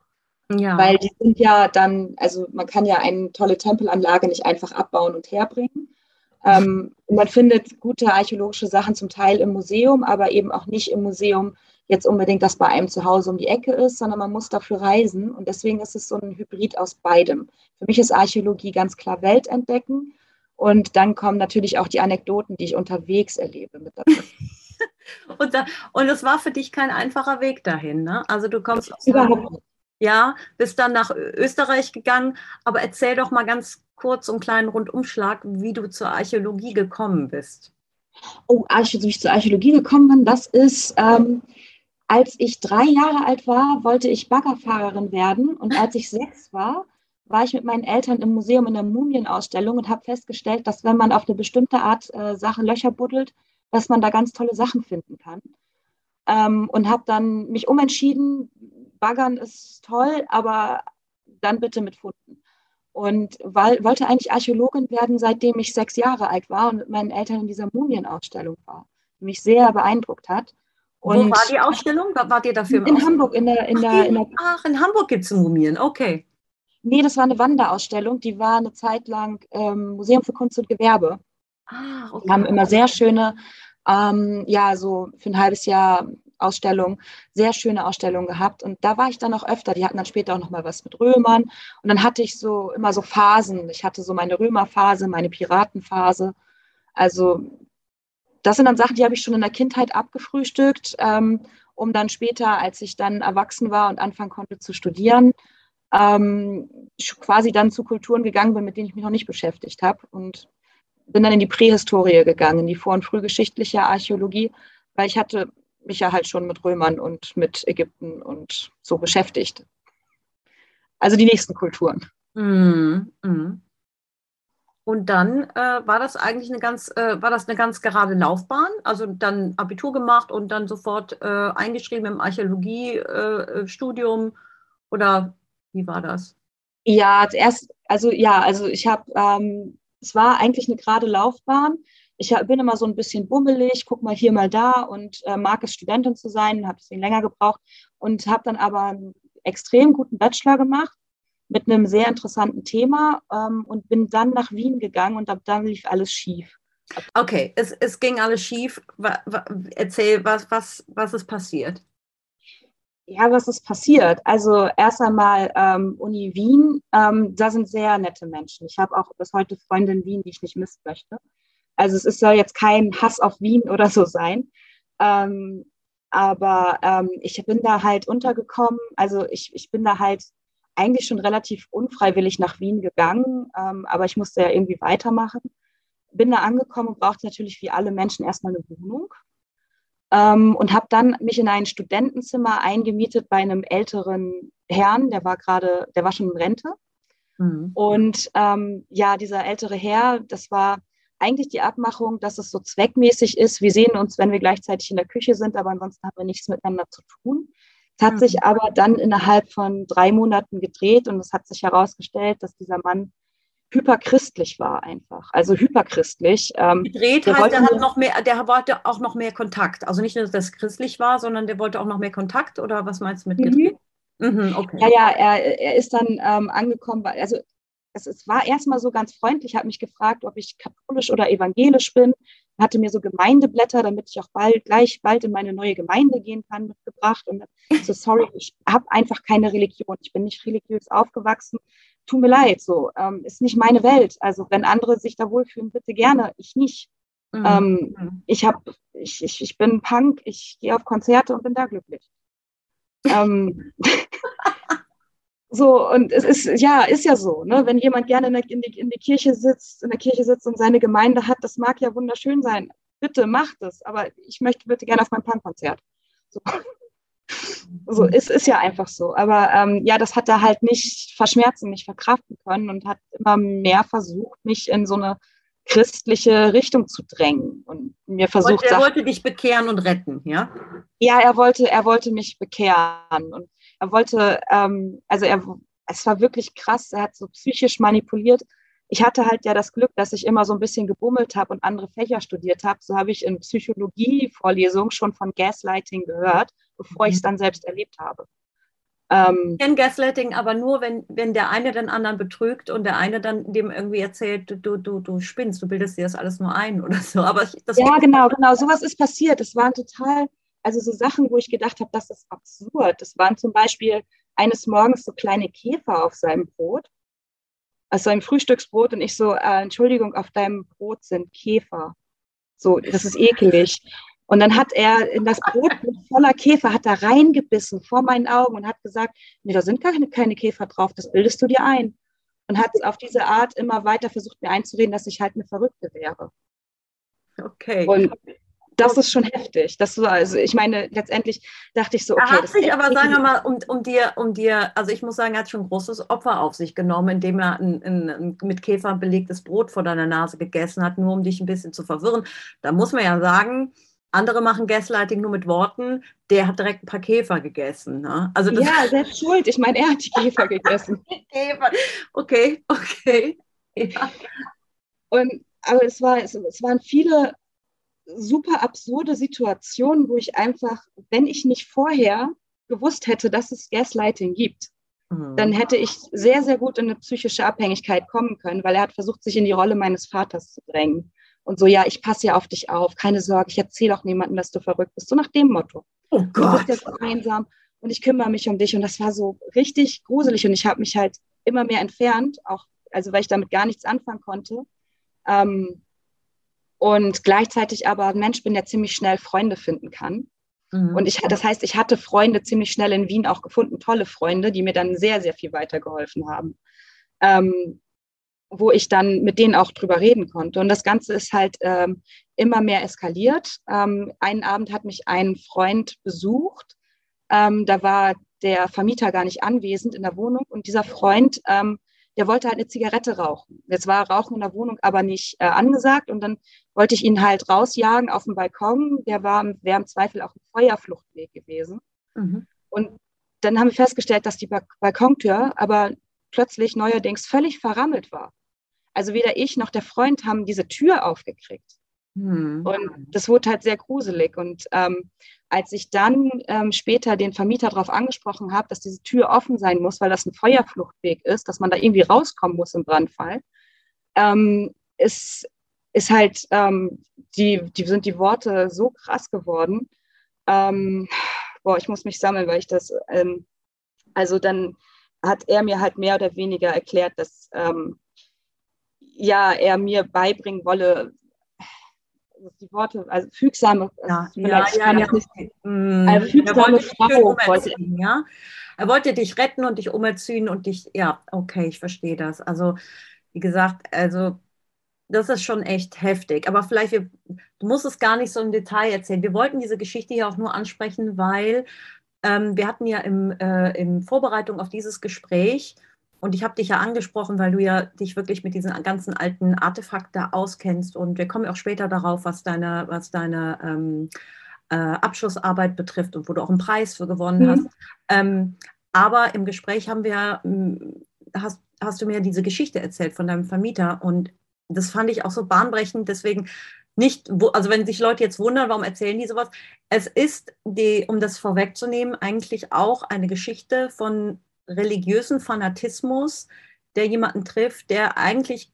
Ja. Weil die sind ja dann, also man kann ja eine tolle Tempelanlage nicht einfach abbauen und herbringen. Ähm, man findet gute archäologische Sachen zum Teil im Museum, aber eben auch nicht im Museum jetzt unbedingt, das bei einem zu Hause um die Ecke ist, sondern man muss dafür reisen. Und deswegen ist es so ein Hybrid aus beidem. Für mich ist Archäologie ganz klar Welt entdecken und dann kommen natürlich auch die Anekdoten, die ich unterwegs erlebe mit dazu. und, da, und es war für dich kein einfacher Weg dahin, ne? Also du kommst aus Überhaupt ja, bist dann nach Österreich gegangen, aber erzähl doch mal ganz kurz einen kleinen Rundumschlag, wie du zur Archäologie gekommen bist. Oh, wie ich zur Archäologie gekommen bin, das ist, ähm, als ich drei Jahre alt war, wollte ich Baggerfahrerin werden und als ich sechs war, war ich mit meinen Eltern im Museum in der Mumienausstellung und habe festgestellt, dass wenn man auf eine bestimmte Art äh, Sachen Löcher buddelt, dass man da ganz tolle Sachen finden kann. Ähm, und habe dann mich umentschieden, Baggern ist toll, aber dann bitte mit Funden. Und weil, wollte eigentlich Archäologin werden, seitdem ich sechs Jahre alt war und mit meinen Eltern in dieser Mumienausstellung war, die mich sehr beeindruckt hat. Und Wo war die Ausstellung? Wart ihr dafür? In Hamburg, in der, in ach, der, in der ach, in Hamburg gibt es Mumien, okay. Nee, das war eine Wanderausstellung. Die war eine Zeit lang ähm, Museum für Kunst und Gewerbe. Ah, okay. Die haben immer sehr schöne, ähm, ja, so für ein halbes Jahr Ausstellungen, sehr schöne Ausstellungen gehabt. Und da war ich dann auch öfter. Die hatten dann später auch noch mal was mit Römern. Und dann hatte ich so immer so Phasen. Ich hatte so meine Römerphase, meine Piratenphase. Also das sind dann Sachen, die habe ich schon in der Kindheit abgefrühstückt, ähm, um dann später, als ich dann erwachsen war und anfangen konnte zu studieren, ähm, quasi dann zu Kulturen gegangen bin, mit denen ich mich noch nicht beschäftigt habe und bin dann in die Prähistorie gegangen, in die vor- und frühgeschichtliche Archäologie, weil ich hatte mich ja halt schon mit Römern und mit Ägypten und so beschäftigt. Also die nächsten Kulturen. Mm, mm. Und dann äh, war das eigentlich eine ganz, äh, war das eine ganz gerade Laufbahn? Also dann Abitur gemacht und dann sofort äh, eingeschrieben im Archäologiestudium äh, oder wie war das? Ja, zuerst, also ja, also ich habe, ähm, es war eigentlich eine gerade Laufbahn. Ich bin immer so ein bisschen bummelig, guck mal hier, mal da und äh, mag es, Studentin zu sein, habe deswegen länger gebraucht und habe dann aber einen extrem guten Bachelor gemacht mit einem sehr interessanten Thema ähm, und bin dann nach Wien gegangen und ab dann lief alles schief. Okay, es, es ging alles schief. Erzähl, was, was, was ist passiert? Ja, was ist passiert? Also erst einmal ähm, Uni Wien, ähm, da sind sehr nette Menschen. Ich habe auch bis heute Freunde in Wien, die ich nicht missen möchte. Also es soll jetzt kein Hass auf Wien oder so sein. Ähm, aber ähm, ich bin da halt untergekommen. Also ich, ich bin da halt eigentlich schon relativ unfreiwillig nach Wien gegangen, ähm, aber ich musste ja irgendwie weitermachen. Bin da angekommen und brauchte natürlich wie alle Menschen erstmal eine Wohnung ähm, und habe dann mich in ein Studentenzimmer eingemietet bei einem älteren Herrn, der war gerade, der war schon in Rente. Mhm. Und ähm, ja, dieser ältere Herr, das war eigentlich die Abmachung, dass es so zweckmäßig ist. Wir sehen uns, wenn wir gleichzeitig in der Küche sind, aber ansonsten haben wir nichts miteinander zu tun. Es hat mhm. sich aber dann innerhalb von drei Monaten gedreht und es hat sich herausgestellt, dass dieser Mann hyperchristlich war einfach. Also hyperchristlich. Ähm, gedreht der heißt, der hat noch mehr, der wollte auch noch mehr Kontakt. Also nicht nur, dass das christlich war, sondern der wollte auch noch mehr Kontakt oder was meinst du mit gedreht? Mhm. Mhm, okay. Ja, ja, er, er ist dann ähm, angekommen, also es, es war erstmal so ganz freundlich, hat mich gefragt, ob ich katholisch oder evangelisch bin, hatte mir so Gemeindeblätter, damit ich auch bald, gleich bald in meine neue Gemeinde gehen kann, mitgebracht. Und so, sorry, ich habe einfach keine Religion. Ich bin nicht religiös aufgewachsen. Tut mir leid, so ähm, ist nicht meine Welt. Also wenn andere sich da wohlfühlen, bitte gerne, ich nicht. Mhm. Ähm, mhm. ich, hab, ich, ich, ich bin Punk, ich gehe auf Konzerte und bin da glücklich. ähm, So, und es ist, ja, ist ja so, ne? Wenn jemand gerne in, der, in, die, in die Kirche sitzt, in der Kirche sitzt und seine Gemeinde hat, das mag ja wunderschön sein. Bitte macht es, aber ich möchte bitte gerne auf mein Punkkonzert. So. So, es ist ja einfach so. Aber ähm, ja, das hat er halt nicht verschmerzen, nicht verkraften können und hat immer mehr versucht, mich in so eine christliche Richtung zu drängen und mir versucht. Er wollte dich bekehren und retten, ja? Ja, er wollte, er wollte mich bekehren und er wollte, ähm, also er, es war wirklich krass, er hat so psychisch manipuliert. Ich hatte halt ja das Glück, dass ich immer so ein bisschen gebummelt habe und andere Fächer studiert habe. So habe ich in Psychologie-Vorlesungen schon von Gaslighting gehört, bevor ich es mhm. dann selbst erlebt habe. Ähm, ich kenne Gaslighting aber nur, wenn, wenn der eine den anderen betrügt und der eine dann dem irgendwie erzählt, du, du, du spinnst, du bildest dir das alles nur ein oder so. Aber ich, ja, genau, genau. Sowas ist passiert. Es waren total also so Sachen, wo ich gedacht habe, das ist absurd. Das waren zum Beispiel eines Morgens so kleine Käfer auf seinem Brot, also seinem Frühstücksbrot und ich so, äh, Entschuldigung, auf deinem Brot sind Käfer. So, das ist ekelig. Und dann hat er in das Brot voller Käfer, hat er reingebissen vor meinen Augen und hat gesagt, nee, da sind keine, keine Käfer drauf, das bildest du dir ein. Und hat auf diese Art immer weiter versucht, mir einzureden, dass ich halt eine Verrückte wäre. Okay. Und das ist schon heftig. Das war, also ich meine, letztendlich dachte ich so, okay. Er hat sich aber, sagen wir mal, um, um, dir, um dir, also ich muss sagen, er hat schon ein großes Opfer auf sich genommen, indem er ein, ein, ein mit Käfer belegtes Brot vor deiner Nase gegessen hat, nur um dich ein bisschen zu verwirren. Da muss man ja sagen, andere machen Gaslighting nur mit Worten. Der hat direkt ein paar Käfer gegessen. Ne? Also ja, selbst schuld. Ich meine, er hat die Käfer gegessen. Käfer. Okay, okay. Ja. Und aber es, war, es, es waren viele super absurde Situationen, wo ich einfach, wenn ich nicht vorher gewusst hätte, dass es Gaslighting gibt, mhm. dann hätte ich sehr, sehr gut in eine psychische Abhängigkeit kommen können, weil er hat versucht, sich in die Rolle meines Vaters zu drängen. Und so, ja, ich passe ja auf dich auf, keine Sorge, ich erzähle auch niemandem, dass du verrückt bist. So nach dem Motto. Oh Gott. Du bist jetzt einsam und ich kümmere mich um dich. Und das war so richtig gruselig. Und ich habe mich halt immer mehr entfernt, auch, also weil ich damit gar nichts anfangen konnte. Ähm, und gleichzeitig aber ein Mensch bin, der ziemlich schnell Freunde finden kann. Mhm. Und ich, das heißt, ich hatte Freunde ziemlich schnell in Wien auch gefunden, tolle Freunde, die mir dann sehr, sehr viel weitergeholfen haben. Ähm, wo ich dann mit denen auch drüber reden konnte. Und das Ganze ist halt ähm, immer mehr eskaliert. Ähm, einen Abend hat mich ein Freund besucht. Ähm, da war der Vermieter gar nicht anwesend in der Wohnung und dieser Freund ähm, der wollte halt eine Zigarette rauchen. Jetzt war Rauchen in der Wohnung aber nicht äh, angesagt und dann wollte ich ihn halt rausjagen auf den Balkon. Der war, wäre im Zweifel auch ein Feuerfluchtweg gewesen. Mhm. Und dann haben wir festgestellt, dass die Balkontür aber plötzlich neuerdings völlig verrammelt war. Also weder ich noch der Freund haben diese Tür aufgekriegt. Mhm. Und das wurde halt sehr gruselig. Und ähm, als ich dann ähm, später den Vermieter darauf angesprochen habe, dass diese Tür offen sein muss, weil das ein Feuerfluchtweg ist, dass man da irgendwie rauskommen muss im Brandfall, ähm, ist, ist halt, ähm, die, die sind die Worte so krass geworden. Ähm, boah, ich muss mich sammeln, weil ich das, ähm, also dann hat er mir halt mehr oder weniger erklärt, dass ja, er mir beibringen wolle, die Worte, also fügsame, ja, ja, ja, ja. Nicht, mm, also fügsame Frau wollte ja. Er wollte dich retten und dich umerziehen und dich, ja, okay, ich verstehe das. Also, wie gesagt, also das ist schon echt heftig. Aber vielleicht, wir, du musst es gar nicht so im Detail erzählen. Wir wollten diese Geschichte hier auch nur ansprechen, weil ähm, wir hatten ja im, äh, in Vorbereitung auf dieses Gespräch und ich habe dich ja angesprochen, weil du ja dich wirklich mit diesen ganzen alten Artefakten auskennst. Und wir kommen auch später darauf, was deine, was deine ähm, äh, Abschlussarbeit betrifft und wo du auch einen Preis für gewonnen mhm. hast. Ähm, aber im Gespräch haben wir, hm, hast, hast du mir diese Geschichte erzählt von deinem Vermieter und das fand ich auch so bahnbrechend. Deswegen nicht, also wenn sich Leute jetzt wundern, warum erzählen die sowas? Es ist, die, um das vorwegzunehmen, eigentlich auch eine Geschichte von religiösen Fanatismus, der jemanden trifft, der eigentlich,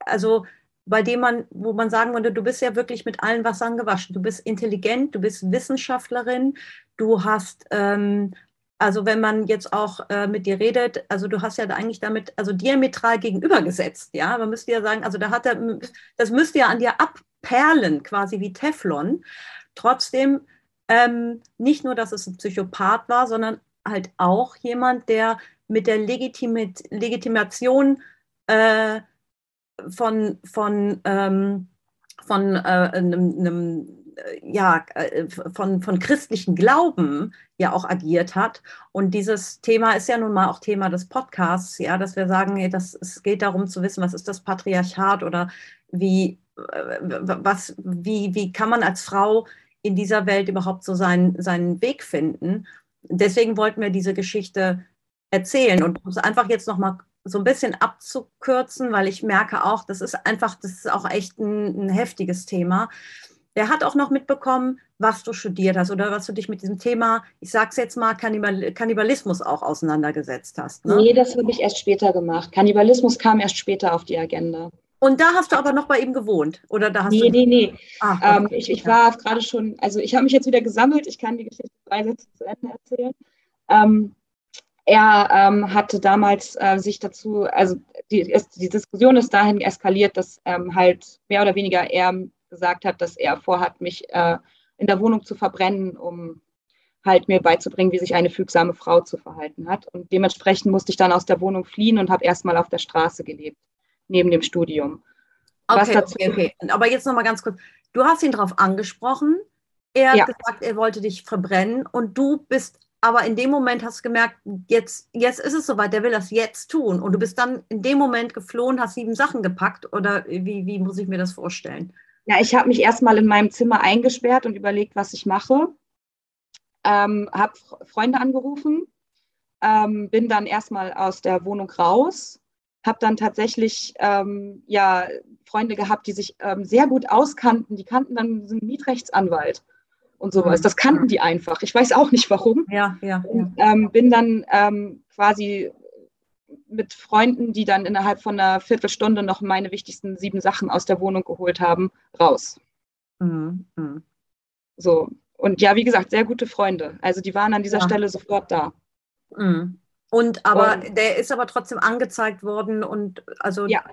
also bei dem man, wo man sagen würde, du bist ja wirklich mit allen Wassern gewaschen. Du bist intelligent, du bist Wissenschaftlerin, du hast, ähm, also wenn man jetzt auch äh, mit dir redet, also du hast ja eigentlich damit, also diametral gegenübergesetzt, ja, man müsste ja sagen, also da hat er, das müsste ja an dir abperlen, quasi wie Teflon. Trotzdem ähm, nicht nur, dass es ein Psychopath war, sondern halt auch jemand, der mit der Legitimit Legitimation äh, von, von, ähm, von äh, einem, einem äh, ja, äh, von, von christlichen Glauben ja auch agiert hat. Und dieses Thema ist ja nun mal auch Thema des Podcasts, ja, dass wir sagen, dass es geht darum zu wissen, was ist das Patriarchat oder wie, äh, was, wie, wie kann man als Frau in dieser Welt überhaupt so seinen, seinen Weg finden deswegen wollten wir diese Geschichte erzählen und um es einfach jetzt nochmal so ein bisschen abzukürzen, weil ich merke auch, das ist einfach, das ist auch echt ein, ein heftiges Thema. Der hat auch noch mitbekommen, was du studiert hast oder was du dich mit diesem Thema, ich sag's jetzt mal, Kannibal Kannibalismus auch auseinandergesetzt hast. Ne? Nee, das habe ich erst später gemacht. Kannibalismus kam erst später auf die Agenda. Und da hast du aber noch bei ihm gewohnt? Oder da hast nee, du nee, nee. Ah, ähm, ich, ich war gerade schon, also ich habe mich jetzt wieder gesammelt, ich kann die Geschichte drei Sätze zu Ende erzählen. Ähm, er ähm, hatte damals äh, sich dazu, also die, die, Diskussion ist dahin eskaliert, dass ähm, halt mehr oder weniger er gesagt hat, dass er vorhat, mich äh, in der Wohnung zu verbrennen, um halt mir beizubringen, wie sich eine fügsame Frau zu verhalten hat. Und dementsprechend musste ich dann aus der Wohnung fliehen und habe erstmal auf der Straße gelebt neben dem Studium. Okay, okay, okay. Aber jetzt nochmal ganz kurz. Du hast ihn darauf angesprochen. Er ja. hat gesagt, er wollte dich verbrennen und du bist aber in dem Moment hast du gemerkt, jetzt, jetzt ist es soweit, der will das jetzt tun. Und du bist dann in dem Moment geflohen, hast sieben Sachen gepackt oder wie, wie muss ich mir das vorstellen? Ja, ich habe mich erstmal in meinem Zimmer eingesperrt und überlegt, was ich mache. Ähm, habe Freunde angerufen, ähm, bin dann erstmal aus der Wohnung raus, habe dann tatsächlich ähm, ja, Freunde gehabt, die sich ähm, sehr gut auskannten. Die kannten dann einen Mietrechtsanwalt und sowas. Mhm. Das kannten die einfach. Ich weiß auch nicht warum. Ja, ja. Und, ähm, bin dann ähm, quasi mit Freunden, die dann innerhalb von einer Viertelstunde noch meine wichtigsten sieben Sachen aus der Wohnung geholt haben, raus. Mhm. Mhm. So. Und ja, wie gesagt, sehr gute Freunde. Also die waren an dieser ja. Stelle sofort da. Mhm. Und aber und, der ist aber trotzdem angezeigt worden und also ja.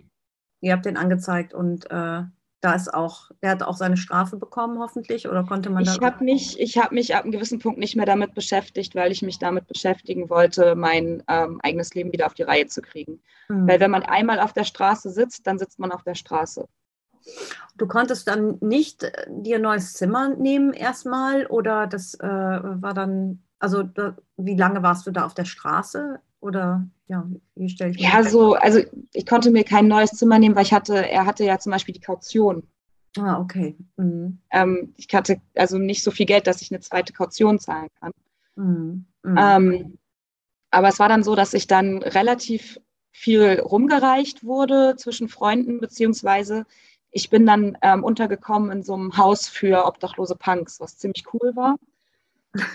ihr habt den angezeigt und äh, da ist auch, der hat auch seine Strafe bekommen, hoffentlich, oder konnte man Ich habe mich, ich habe mich ab einem gewissen Punkt nicht mehr damit beschäftigt, weil ich mich damit beschäftigen wollte, mein ähm, eigenes Leben wieder auf die Reihe zu kriegen. Mhm. Weil wenn man einmal auf der Straße sitzt, dann sitzt man auf der Straße. Du konntest dann nicht äh, dir ein neues Zimmer nehmen erstmal oder das äh, war dann also da, wie lange warst du da auf der Straße? Oder ja, wie stelle ich mir Ja, so, also ich konnte mir kein neues Zimmer nehmen, weil ich hatte, er hatte ja zum Beispiel die Kaution. Ah, okay. Mhm. Ähm, ich hatte also nicht so viel Geld, dass ich eine zweite Kaution zahlen kann. Mhm. Mhm. Ähm, aber es war dann so, dass ich dann relativ viel rumgereicht wurde zwischen Freunden, beziehungsweise ich bin dann ähm, untergekommen in so einem Haus für obdachlose Punks, was ziemlich cool war.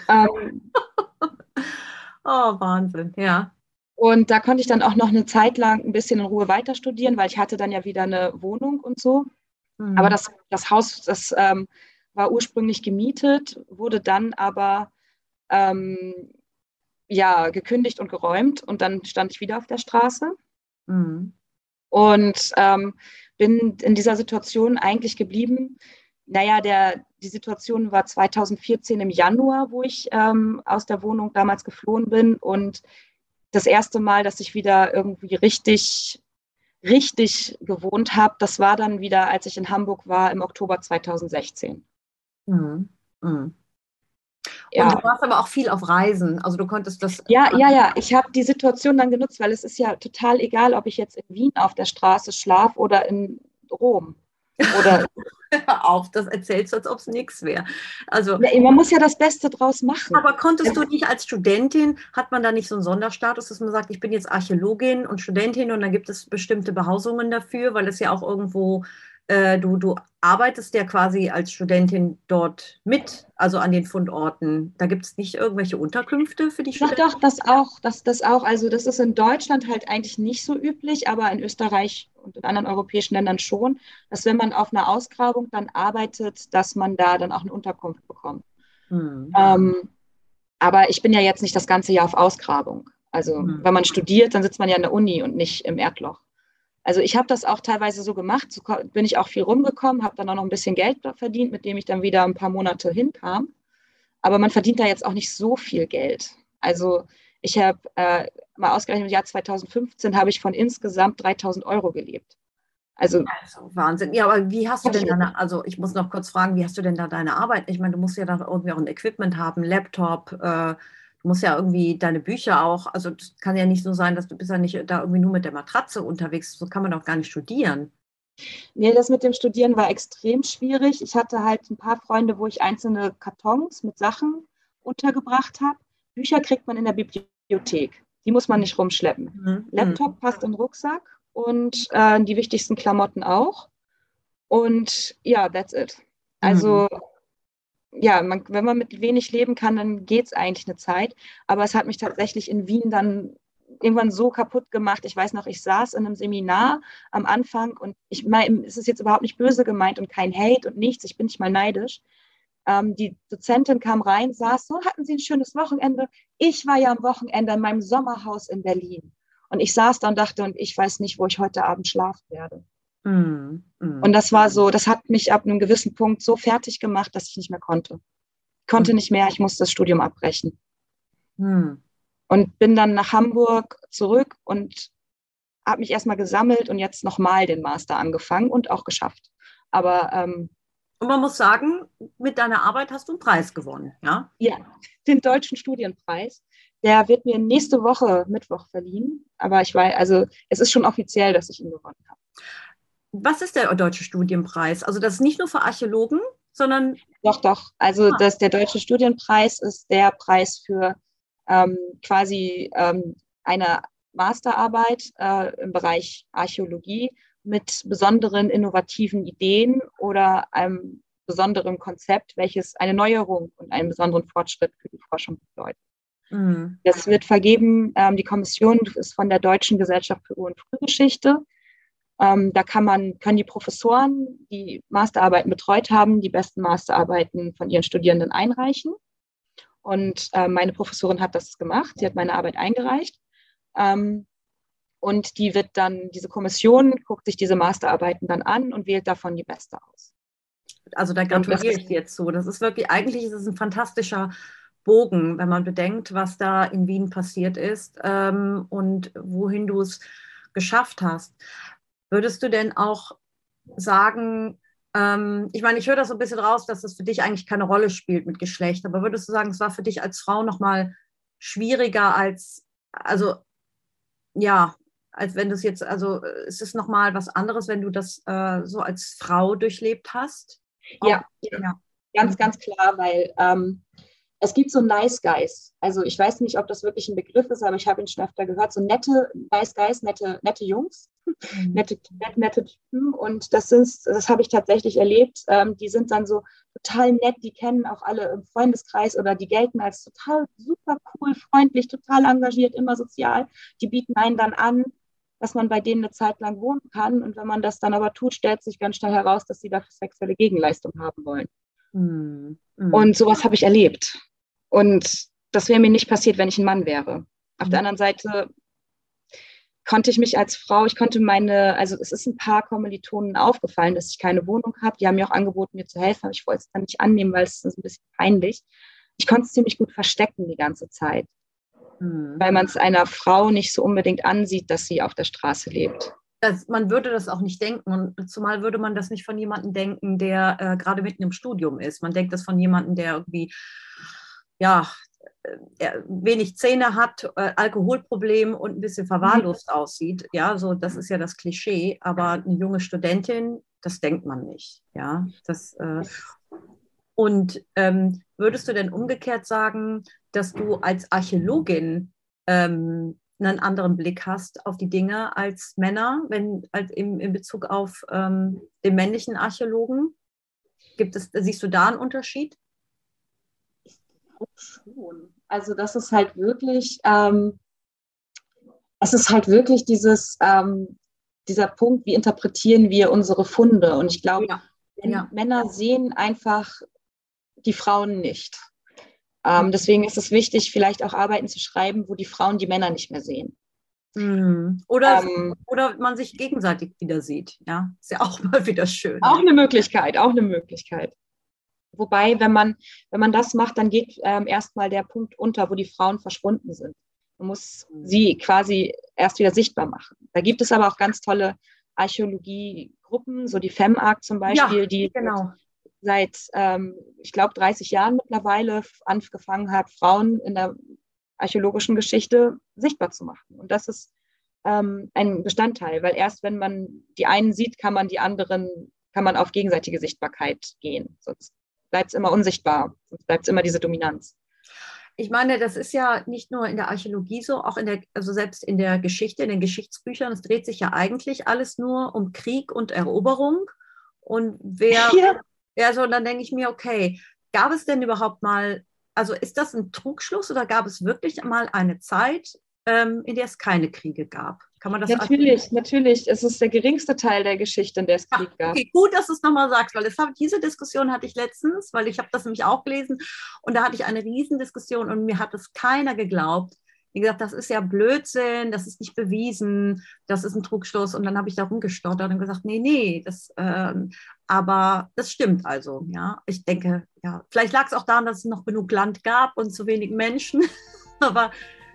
Ähm, oh, Wahnsinn, ja. Und da konnte ich dann auch noch eine Zeit lang ein bisschen in Ruhe weiter studieren, weil ich hatte dann ja wieder eine Wohnung und so. Mhm. Aber das, das Haus, das ähm, war ursprünglich gemietet, wurde dann aber ähm, ja, gekündigt und geräumt und dann stand ich wieder auf der Straße. Mhm. Und ähm, bin in dieser Situation eigentlich geblieben, naja, der, die Situation war 2014 im Januar, wo ich ähm, aus der Wohnung damals geflohen bin. Und das erste Mal, dass ich wieder irgendwie richtig, richtig gewohnt habe, das war dann wieder, als ich in Hamburg war, im Oktober 2016. Mhm. Mhm. Ja. Und du warst aber auch viel auf Reisen. Also du konntest das. Ja, ja, ja. Ich habe die Situation dann genutzt, weil es ist ja total egal, ob ich jetzt in Wien auf der Straße schlafe oder in Rom. Oder auf, das erzählst du, als ob es nichts wäre. Also, man muss ja das Beste draus machen. Aber konntest du nicht als Studentin, hat man da nicht so einen Sonderstatus, dass man sagt, ich bin jetzt Archäologin und Studentin und dann gibt es bestimmte Behausungen dafür, weil es ja auch irgendwo äh, du, du arbeitest ja quasi als Studentin dort mit, also an den Fundorten. Da gibt es nicht irgendwelche Unterkünfte für die Studenten? Doch, doch, das auch. Das, das auch. Also das ist in Deutschland halt eigentlich nicht so üblich, aber in Österreich und in anderen europäischen Ländern schon, dass wenn man auf einer Ausgrabung dann arbeitet, dass man da dann auch eine Unterkunft bekommt. Mhm. Ähm, aber ich bin ja jetzt nicht das ganze Jahr auf Ausgrabung. Also mhm. wenn man studiert, dann sitzt man ja in der Uni und nicht im Erdloch. Also ich habe das auch teilweise so gemacht, so bin ich auch viel rumgekommen, habe dann auch noch ein bisschen Geld verdient, mit dem ich dann wieder ein paar Monate hinkam. Aber man verdient da jetzt auch nicht so viel Geld. Also ich habe äh, mal ausgerechnet, im Jahr 2015 habe ich von insgesamt 3000 Euro gelebt. Also, also, Wahnsinn. Ja, aber wie hast du denn deine, also ich muss noch kurz fragen, wie hast du denn da deine Arbeit? Ich meine, du musst ja da irgendwie auch ein Equipment haben, Laptop, äh, du musst ja irgendwie deine Bücher auch, also es kann ja nicht so sein, dass du bist ja nicht da irgendwie nur mit der Matratze unterwegs, so kann man doch gar nicht studieren. Nee, das mit dem Studieren war extrem schwierig. Ich hatte halt ein paar Freunde, wo ich einzelne Kartons mit Sachen untergebracht habe. Bücher kriegt man in der Bibliothek. Die muss man nicht rumschleppen. Mhm. Laptop passt in den Rucksack und äh, die wichtigsten Klamotten auch. Und ja, that's it. Also mhm ja, man, wenn man mit wenig leben kann, dann geht es eigentlich eine Zeit. Aber es hat mich tatsächlich in Wien dann irgendwann so kaputt gemacht. Ich weiß noch, ich saß in einem Seminar am Anfang und ich meine, es ist jetzt überhaupt nicht böse gemeint und kein Hate und nichts. Ich bin nicht mal neidisch. Ähm, die Dozentin kam rein, saß so, hatten Sie ein schönes Wochenende? Ich war ja am Wochenende in meinem Sommerhaus in Berlin. Und ich saß da und dachte, und ich weiß nicht, wo ich heute Abend schlafen werde. Mm, mm. Und das war so, das hat mich ab einem gewissen Punkt so fertig gemacht, dass ich nicht mehr konnte. Ich konnte mm. nicht mehr, ich musste das Studium abbrechen. Mm. Und bin dann nach Hamburg zurück und habe mich erstmal gesammelt und jetzt nochmal den Master angefangen und auch geschafft. Aber ähm, und man muss sagen, mit deiner Arbeit hast du einen Preis gewonnen, ja? Ja, den Deutschen Studienpreis. Der wird mir nächste Woche Mittwoch verliehen. Aber ich weiß, also es ist schon offiziell, dass ich ihn gewonnen habe. Was ist der Deutsche Studienpreis? Also das ist nicht nur für Archäologen, sondern. Doch, doch. Also ah. das, der Deutsche Studienpreis ist der Preis für ähm, quasi ähm, eine Masterarbeit äh, im Bereich Archäologie mit besonderen innovativen Ideen oder einem besonderen Konzept, welches eine Neuerung und einen besonderen Fortschritt für die Forschung bedeutet. Mhm. Das wird vergeben, ähm, die Kommission ist von der Deutschen Gesellschaft für Ur- und Frühgeschichte ähm, da kann man, können die Professoren, die Masterarbeiten betreut haben, die besten Masterarbeiten von ihren Studierenden einreichen. Und äh, meine Professorin hat das gemacht. Sie hat meine Arbeit eingereicht. Ähm, und die wird dann, diese Kommission guckt sich diese Masterarbeiten dann an und wählt davon die beste aus. Also da gratuliere ich jetzt so. Das ist wirklich, eigentlich ist es ein fantastischer Bogen, wenn man bedenkt, was da in Wien passiert ist ähm, und wohin du es geschafft hast. Würdest du denn auch sagen, ähm, ich meine, ich höre das so ein bisschen raus, dass das für dich eigentlich keine Rolle spielt mit Geschlecht, aber würdest du sagen, es war für dich als Frau nochmal schwieriger als, also ja, als wenn du es jetzt, also es ist nochmal was anderes, wenn du das äh, so als Frau durchlebt hast? Ja, ja. ganz, ganz klar, weil ähm, es gibt so Nice Guys. Also ich weiß nicht, ob das wirklich ein Begriff ist, aber ich habe ihn schon öfter gehört. So nette Nice Guys, nette, nette Jungs, mhm. nette, nette, nette Typen. Und das, sind, das habe ich tatsächlich erlebt. Ähm, die sind dann so total nett, die kennen auch alle im Freundeskreis oder die gelten als total super cool, freundlich, total engagiert, immer sozial. Die bieten einen dann an, dass man bei denen eine Zeit lang wohnen kann. Und wenn man das dann aber tut, stellt sich ganz schnell heraus, dass sie dafür sexuelle Gegenleistung haben wollen. Mhm. Mhm. Und sowas habe ich erlebt. Und das wäre mir nicht passiert, wenn ich ein Mann wäre. Auf der mhm. anderen Seite konnte ich mich als Frau, ich konnte meine, also es ist ein paar Kommilitonen aufgefallen, dass ich keine Wohnung habe. Die haben mir auch angeboten, mir zu helfen, aber ich wollte es dann nicht annehmen, weil es ist ein bisschen peinlich. Ich konnte es ziemlich gut verstecken die ganze Zeit, mhm. weil man es einer Frau nicht so unbedingt ansieht, dass sie auf der Straße lebt. Das, man würde das auch nicht denken und zumal würde man das nicht von jemandem denken, der äh, gerade mitten im Studium ist. Man denkt das von jemandem, der irgendwie ja, äh, wenig Zähne hat, äh, Alkoholproblem und ein bisschen verwahrlost mhm. aussieht. Ja, so das ist ja das Klischee. Aber eine junge Studentin, das denkt man nicht. Ja, das äh, und ähm, würdest du denn umgekehrt sagen, dass du als Archäologin ähm, einen anderen Blick hast auf die Dinge als Männer, wenn als im, in Bezug auf ähm, den männlichen Archäologen? Gibt es, siehst du da einen Unterschied? Schon. Also das ist halt wirklich, ähm, es ist halt wirklich dieses, ähm, dieser Punkt, wie interpretieren wir unsere Funde? Und ich glaube, ja. ja. Männer sehen einfach die Frauen nicht. Ähm, deswegen ist es wichtig, vielleicht auch Arbeiten zu schreiben, wo die Frauen die Männer nicht mehr sehen. Mhm. Oder, ähm, oder man sich gegenseitig wieder sieht. Ja, ist ja auch mal wieder schön. Auch eine Möglichkeit, auch eine Möglichkeit. Wobei, wenn man, wenn man das macht, dann geht ähm, erstmal der Punkt unter, wo die Frauen verschwunden sind. Man muss mhm. sie quasi erst wieder sichtbar machen. Da gibt es aber auch ganz tolle Archäologiegruppen, so die FEMARC zum Beispiel, ja, die genau seit, ähm, ich glaube, 30 Jahren mittlerweile angefangen hat, Frauen in der archäologischen Geschichte sichtbar zu machen. Und das ist ähm, ein Bestandteil, weil erst wenn man die einen sieht, kann man die anderen, kann man auf gegenseitige Sichtbarkeit gehen. Sonst bleibt es immer unsichtbar, sonst bleibt es immer diese Dominanz. Ich meine, das ist ja nicht nur in der Archäologie so, auch in der, also selbst in der Geschichte, in den Geschichtsbüchern, es dreht sich ja eigentlich alles nur um Krieg und Eroberung. Und wer, ja. Ja, so, dann denke ich mir, okay, gab es denn überhaupt mal, also ist das ein Trugschluss oder gab es wirklich mal eine Zeit, ähm, in der es keine Kriege gab? Kann man das Natürlich, natürlich. Es ist der geringste Teil der Geschichte, in der es Krieg gab. Okay, gut, dass du es nochmal sagst, weil hab, diese Diskussion hatte ich letztens, weil ich habe das nämlich auch gelesen und da hatte ich eine Riesendiskussion und mir hat es keiner geglaubt, wie gesagt, das ist ja Blödsinn, das ist nicht bewiesen, das ist ein Trugschluss. Und dann habe ich da rumgestottert und gesagt, nee, nee, das, ähm, aber das stimmt also, ja. Ich denke, ja, vielleicht lag es auch daran, dass es noch genug Land gab und zu wenig Menschen. aber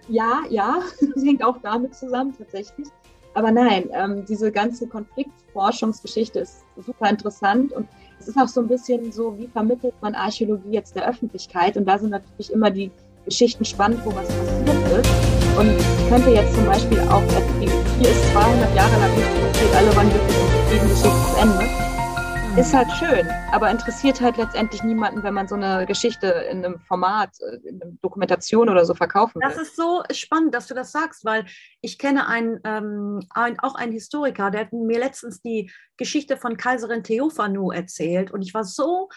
ja, ja, das hängt auch damit zusammen tatsächlich. Aber nein, ähm, diese ganze Konfliktforschungsgeschichte ist super interessant und es ist auch so ein bisschen so, wie vermittelt man Archäologie jetzt der Öffentlichkeit? Und da sind natürlich immer die Geschichten spannend, wo was passiert ist. Und könnte jetzt zum Beispiel auch erzählen, hier ist 200 Jahre lang nicht passiert, alle waren wirklich Ende. Mhm. Ist halt schön, aber interessiert halt letztendlich niemanden, wenn man so eine Geschichte in einem Format, äh, in einer Dokumentation oder so verkaufen will. Das ist so spannend, dass du das sagst, weil ich kenne einen, ähm, einen, auch einen Historiker, der hat mir letztens die Geschichte von Kaiserin Theophanu erzählt und ich war so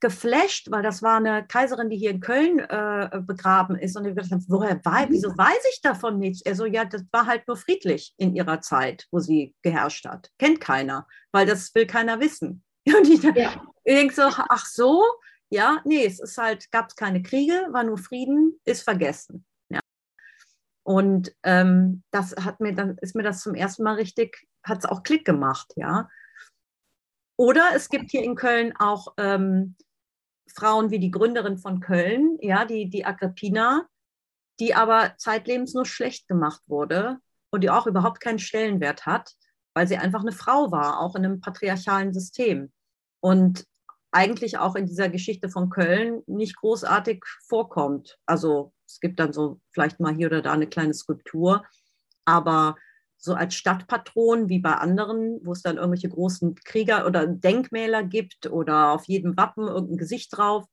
geflasht, weil das war eine Kaiserin, die hier in Köln äh, begraben ist. Und ich dachte, woher mhm. wieso weiß ich davon nichts? Er so, ja, das war halt nur friedlich in ihrer Zeit, wo sie geherrscht hat. Kennt keiner, weil das will keiner wissen. Und ich, ja. ich denke so, ach so, ja, nee, es ist halt, gab es keine Kriege, war nur Frieden, ist vergessen. Ja. Und ähm, das hat mir dann, ist mir das zum ersten Mal richtig, hat es auch Klick gemacht, ja. Oder es gibt hier in Köln auch ähm, Frauen wie die Gründerin von Köln, ja, die, die Agrippina, die aber zeitlebens nur schlecht gemacht wurde und die auch überhaupt keinen Stellenwert hat, weil sie einfach eine Frau war, auch in einem patriarchalen System. Und eigentlich auch in dieser Geschichte von Köln nicht großartig vorkommt. Also es gibt dann so vielleicht mal hier oder da eine kleine Skulptur, aber so als Stadtpatron wie bei anderen, wo es dann irgendwelche großen Krieger oder Denkmäler gibt oder auf jedem Wappen irgendein Gesicht drauf.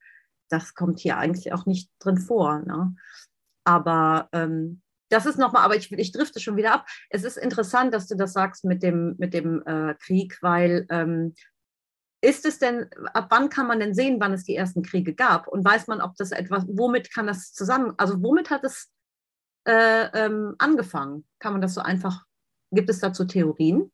Das kommt hier eigentlich auch nicht drin vor. Ne? Aber ähm, das ist nochmal, aber ich, ich drifte schon wieder ab. Es ist interessant, dass du das sagst mit dem, mit dem äh, Krieg, weil ähm, ist es denn, ab wann kann man denn sehen, wann es die ersten Kriege gab? Und weiß man, ob das etwas, womit kann das zusammen, also womit hat es äh, ähm, angefangen? Kann man das so einfach Gibt es dazu Theorien?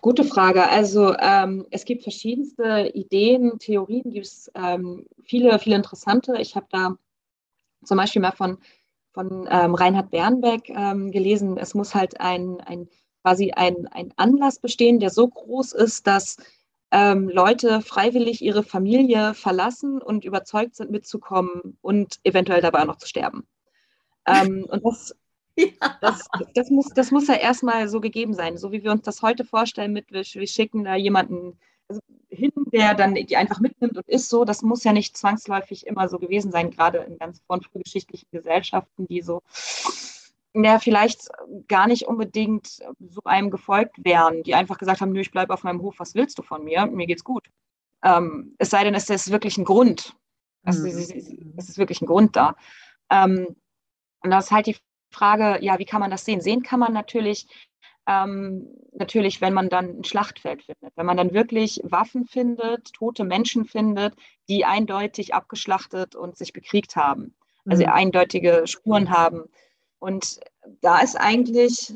Gute Frage. Also ähm, es gibt verschiedenste Ideen, Theorien, gibt es ähm, viele, viele interessante. Ich habe da zum Beispiel mal von, von ähm, Reinhard Bernbeck ähm, gelesen, es muss halt ein, ein quasi ein, ein Anlass bestehen, der so groß ist, dass ähm, Leute freiwillig ihre Familie verlassen und überzeugt sind, mitzukommen und eventuell dabei auch noch zu sterben. Ähm, und das das, das, muss, das muss ja erstmal so gegeben sein, so wie wir uns das heute vorstellen mit, wir, wir schicken da jemanden, also hin, der dann die einfach mitnimmt und ist so. Das muss ja nicht zwangsläufig immer so gewesen sein, gerade in ganz von frühgeschichtlichen Gesellschaften, die so ja, vielleicht gar nicht unbedingt so einem gefolgt wären, die einfach gesagt haben, nö, ich bleibe auf meinem Hof, was willst du von mir? Mir geht's gut. Ähm, es sei denn, es ist wirklich ein Grund. Also, mhm. es ist wirklich ein Grund da. Ähm, und das ist halt die Frage, ja, wie kann man das sehen? Sehen kann man natürlich, ähm, natürlich, wenn man dann ein Schlachtfeld findet, wenn man dann wirklich Waffen findet, tote Menschen findet, die eindeutig abgeschlachtet und sich bekriegt haben, also mhm. eindeutige Spuren haben. Und da ist eigentlich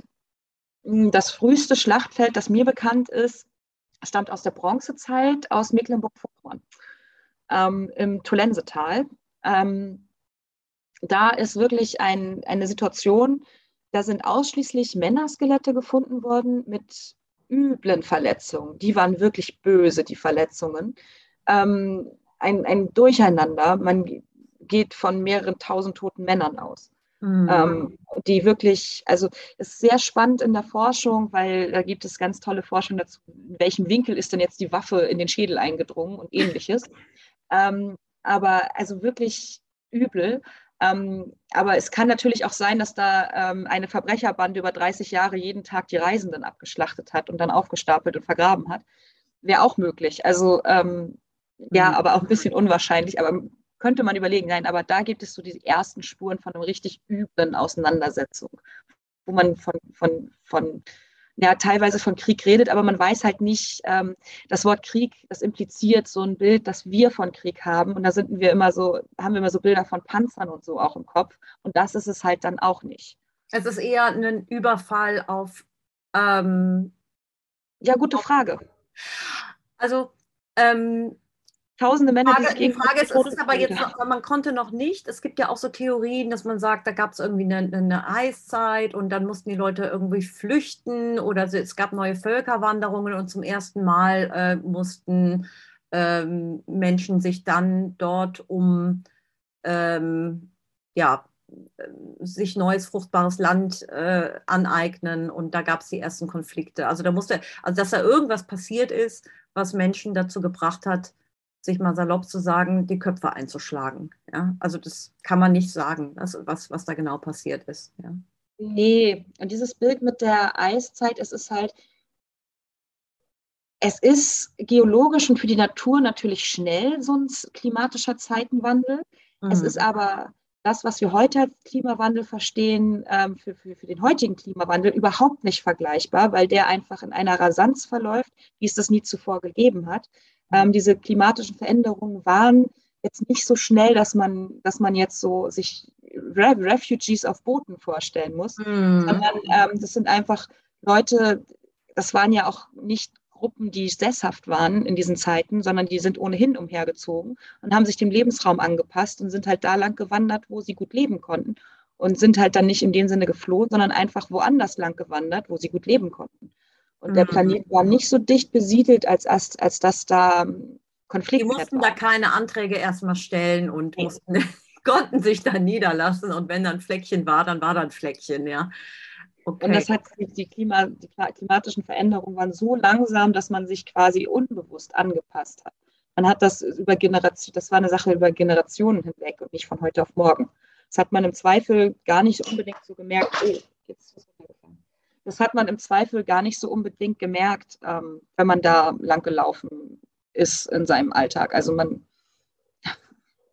hm, das früheste Schlachtfeld, das mir bekannt ist, stammt aus der Bronzezeit aus Mecklenburg-Vorpommern ähm, im Tolensetal. Ähm, da ist wirklich ein, eine Situation, da sind ausschließlich Männerskelette gefunden worden mit üblen Verletzungen. Die waren wirklich böse, die Verletzungen. Ähm, ein, ein Durcheinander. Man geht von mehreren tausend toten Männern aus. Mhm. Ähm, die wirklich, also ist sehr spannend in der Forschung, weil da gibt es ganz tolle Forschung dazu, in welchem Winkel ist denn jetzt die Waffe in den Schädel eingedrungen und ähnliches. ähm, aber also wirklich übel. Ähm, aber es kann natürlich auch sein, dass da ähm, eine Verbrecherbande über 30 Jahre jeden Tag die Reisenden abgeschlachtet hat und dann aufgestapelt und vergraben hat. Wäre auch möglich. Also ähm, ja, mhm. aber auch ein bisschen unwahrscheinlich. Aber könnte man überlegen, nein, aber da gibt es so die ersten Spuren von einer richtig üblen Auseinandersetzung, wo man von, von, von ja, teilweise von Krieg redet, aber man weiß halt nicht, ähm, das Wort Krieg, das impliziert so ein Bild, das wir von Krieg haben. Und da sind wir immer so, haben wir immer so Bilder von Panzern und so auch im Kopf. Und das ist es halt dann auch nicht. Es ist eher ein Überfall auf. Ähm, ja, gute Frage. Also ähm, tausende Männer, Frage, die, die Frage ist, es ist aber jetzt noch, man konnte noch nicht, es gibt ja auch so Theorien, dass man sagt, da gab es irgendwie eine, eine, Eiszeit und dann mussten die Leute irgendwie flüchten oder es gab neue Völkerwanderungen und zum ersten Mal äh, mussten ähm, Menschen sich dann dort um ähm, ja, sich neues fruchtbares Land äh, aneignen und da gab es die ersten Konflikte. Also da musste, also dass da irgendwas passiert ist, was Menschen dazu gebracht hat, sich mal salopp zu sagen, die Köpfe einzuschlagen. Ja? Also das kann man nicht sagen, das, was, was da genau passiert ist. Ja? Nee, und dieses Bild mit der Eiszeit, es ist halt, es ist geologisch und für die Natur natürlich schnell so ein klimatischer Zeitenwandel. Mhm. Es ist aber das, was wir heute als Klimawandel verstehen, ähm, für, für, für den heutigen Klimawandel überhaupt nicht vergleichbar, weil der einfach in einer Rasanz verläuft, wie es das nie zuvor gegeben hat. Ähm, diese klimatischen Veränderungen waren jetzt nicht so schnell, dass man, dass man jetzt so sich Re Refugees auf Booten vorstellen muss, mhm. sondern ähm, das sind einfach Leute, das waren ja auch nicht Gruppen, die sesshaft waren in diesen Zeiten, sondern die sind ohnehin umhergezogen und haben sich dem Lebensraum angepasst und sind halt da lang gewandert, wo sie gut leben konnten und sind halt dann nicht in dem Sinne geflohen, sondern einfach woanders lang gewandert, wo sie gut leben konnten. Und mhm. der Planet war nicht so dicht besiedelt, als, als, als dass da Konflikte Die mussten da keine Anträge erstmal stellen und nee. mussten, konnten sich da niederlassen. Und wenn dann Fleckchen war, dann war dann Fleckchen, ja. Okay. Und das hat die, Klima, die klimatischen Veränderungen waren so langsam, dass man sich quasi unbewusst angepasst hat. Man hat das über Generationen, das war eine Sache über Generationen hinweg und nicht von heute auf morgen. Das hat man im Zweifel gar nicht unbedingt so gemerkt, oh, jetzt ist das hat man im Zweifel gar nicht so unbedingt gemerkt, ähm, wenn man da lang gelaufen ist in seinem Alltag. Also man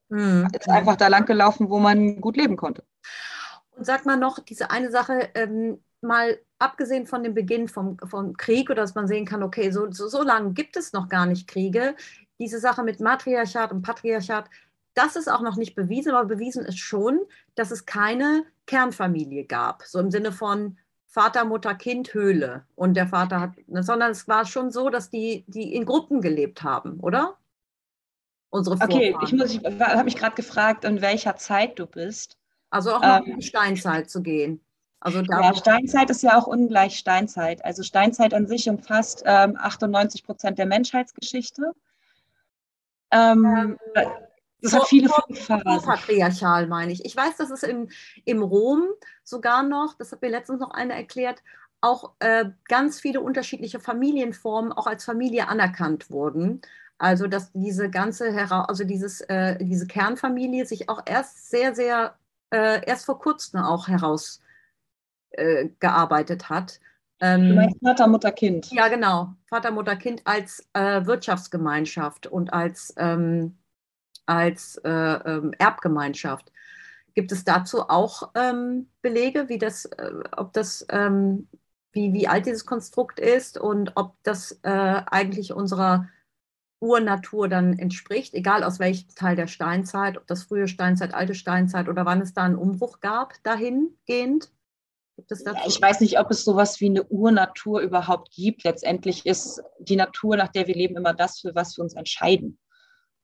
hm. ist einfach da lang gelaufen, wo man gut leben konnte. Und sag mal noch diese eine Sache, ähm, mal abgesehen von dem Beginn vom, vom Krieg oder dass man sehen kann, okay, so, so, so lange gibt es noch gar nicht Kriege. Diese Sache mit Matriarchat und Patriarchat, das ist auch noch nicht bewiesen, aber bewiesen ist schon, dass es keine Kernfamilie gab. So im Sinne von, Vater, Mutter, Kind, Höhle. Und der Vater hat, ne, sondern es war schon so, dass die, die in Gruppen gelebt haben, oder? Unsere Vorfahren. Okay, ich, muss, ich habe mich gerade gefragt, in welcher Zeit du bist. Also auch noch ähm, in die Steinzeit zu gehen. Also ja, Steinzeit ist ja auch ungleich Steinzeit. Also Steinzeit an sich umfasst ähm, 98 Prozent der Menschheitsgeschichte. Ähm, ähm das hat viele Phasen. Patriarchal meine ich. Ich weiß, dass es im, im Rom sogar noch, das hat mir letztens noch einer erklärt, auch äh, ganz viele unterschiedliche Familienformen auch als Familie anerkannt wurden. Also dass diese ganze, also dieses, äh, diese Kernfamilie sich auch erst sehr, sehr, äh, erst vor kurzem auch herausgearbeitet äh, hat. Ähm, du meinst Vater, Mutter, Kind. Ja, genau. Vater, Mutter, Kind als äh, Wirtschaftsgemeinschaft und als, ähm, als äh, ähm, Erbgemeinschaft. Gibt es dazu auch ähm, Belege, wie das, äh, ob das, ähm, wie, wie alt dieses Konstrukt ist und ob das äh, eigentlich unserer Urnatur dann entspricht, egal aus welchem Teil der Steinzeit, ob das frühe Steinzeit, alte Steinzeit oder wann es da einen Umbruch gab, dahingehend? Ja, ich weiß nicht, ob es sowas wie eine Urnatur überhaupt gibt. Letztendlich ist die Natur, nach der wir leben, immer das, für was wir uns entscheiden.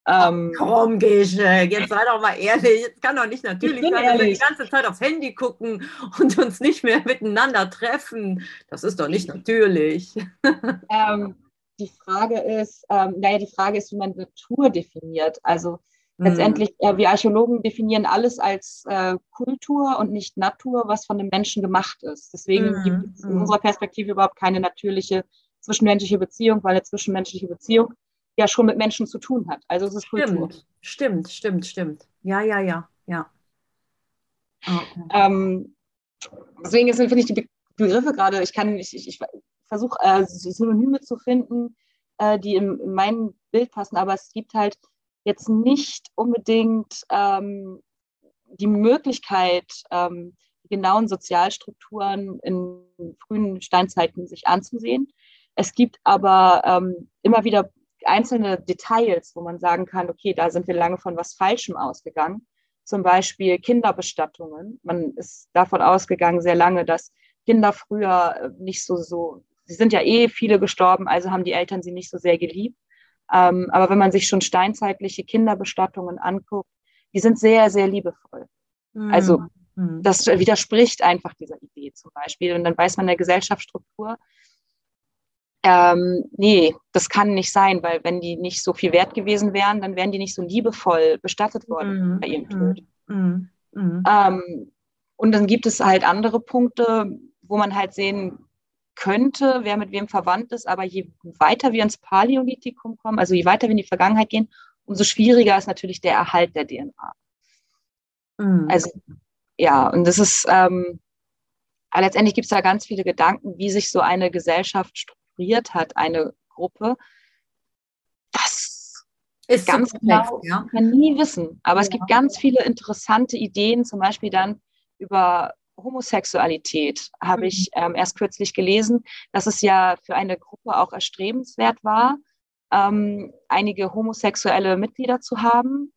Ähm, komm, Gesche, jetzt sei doch mal ehrlich. Es kann doch nicht natürlich sein, dass wir die ganze Zeit aufs Handy gucken und uns nicht mehr miteinander treffen. Das ist doch nicht natürlich. Ähm, die Frage ist, ähm, naja, die Frage ist, wie man Natur definiert. Also mhm. letztendlich, äh, wir Archäologen definieren alles als äh, Kultur und nicht Natur, was von dem Menschen gemacht ist. Deswegen mhm. gibt es in mhm. unserer Perspektive überhaupt keine natürliche zwischenmenschliche Beziehung, weil eine zwischenmenschliche Beziehung ja schon mit Menschen zu tun hat. Also es ist stimmt, Kultur. Stimmt, stimmt, stimmt. Ja, ja, ja, ja. Okay. Ähm, deswegen finde ich die Begriffe gerade, ich kann, ich, ich, ich versuche äh, Synonyme zu finden, äh, die in, in, mein Bild passen, aber es gibt halt jetzt nicht unbedingt ähm, die Möglichkeit, ähm, die genauen Sozialstrukturen in frühen Steinzeiten sich anzusehen. Es gibt aber ähm, immer wieder einzelne Details, wo man sagen kann, okay, da sind wir lange von was Falschem ausgegangen. Zum Beispiel Kinderbestattungen. Man ist davon ausgegangen sehr lange, dass Kinder früher äh, nicht so, so, sie sind ja eh viele gestorben, also haben die Eltern sie nicht so sehr geliebt. Ähm, aber wenn man sich schon steinzeitliche Kinderbestattungen anguckt, die sind sehr, sehr liebevoll. Mhm. Also hm. das widerspricht einfach dieser Idee zum Beispiel. Und dann weiß man der Gesellschaftsstruktur, ähm, nee, das kann nicht sein, weil wenn die nicht so viel wert gewesen wären, dann wären die nicht so liebevoll bestattet worden mhm. bei ihrem Tod. Mhm. Mhm. Ähm, und dann gibt es halt andere Punkte, wo man halt sehen könnte, wer mit wem verwandt ist, aber je weiter wir ins Paläolithikum kommen, also je weiter wir in die Vergangenheit gehen, umso schwieriger ist natürlich der Erhalt der DNA. Mhm. Also ja, und das ist, ähm, letztendlich gibt es da ganz viele Gedanken, wie sich so eine Gesellschaft strukturiert hat, eine Gruppe. Das ist ganz so genau, ja. man nie wissen. Aber ja. es gibt ganz viele interessante Ideen, zum Beispiel dann über Homosexualität habe mhm. ich ähm, erst kürzlich gelesen, dass es ja für eine Gruppe auch erstrebenswert war, ähm, einige homosexuelle Mitglieder zu haben.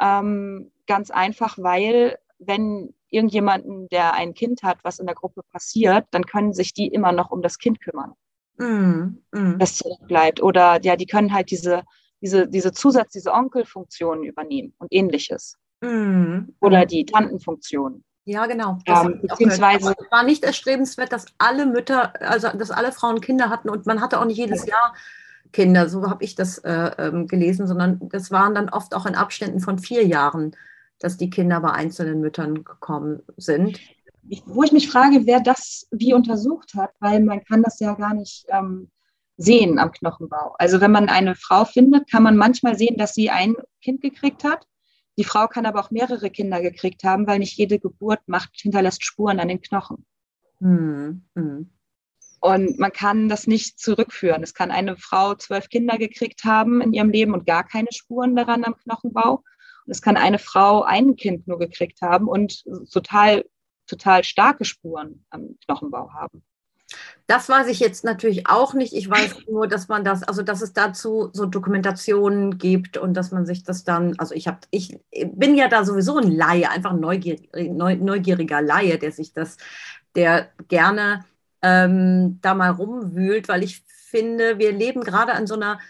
Ähm, ganz einfach, weil wenn irgendjemanden, der ein Kind hat, was in der Gruppe passiert, dann können sich die immer noch um das Kind kümmern, mm, mm. das zurückbleibt. Oder ja, die können halt diese, diese, diese Zusatz, diese Onkelfunktionen übernehmen und ähnliches. Mm, Oder die Tantenfunktion. Ja, genau. Ähm, beziehungsweise es war nicht erstrebenswert, dass alle Mütter, also dass alle Frauen Kinder hatten und man hatte auch nicht jedes Jahr Kinder, so habe ich das äh, ähm, gelesen, sondern das waren dann oft auch in Abständen von vier Jahren, dass die Kinder bei einzelnen Müttern gekommen sind. Ich, wo ich mich frage, wer das wie untersucht hat, weil man kann das ja gar nicht ähm, sehen am Knochenbau. Also wenn man eine Frau findet, kann man manchmal sehen, dass sie ein Kind gekriegt hat die Frau kann aber auch mehrere Kinder gekriegt haben, weil nicht jede Geburt macht, hinterlässt Spuren an den Knochen. Mhm. Und man kann das nicht zurückführen. Es kann eine Frau zwölf Kinder gekriegt haben in ihrem Leben und gar keine Spuren daran am Knochenbau. Und es kann eine Frau ein Kind nur gekriegt haben und total, total starke Spuren am Knochenbau haben. Das weiß ich jetzt natürlich auch nicht. Ich weiß nur, dass man das, also dass es dazu so Dokumentationen gibt und dass man sich das dann, also ich habe, ich bin ja da sowieso ein Laie, einfach ein neugierig, neugieriger Laie, der sich das, der gerne ähm, da mal rumwühlt, weil ich finde, wir leben gerade an so einer,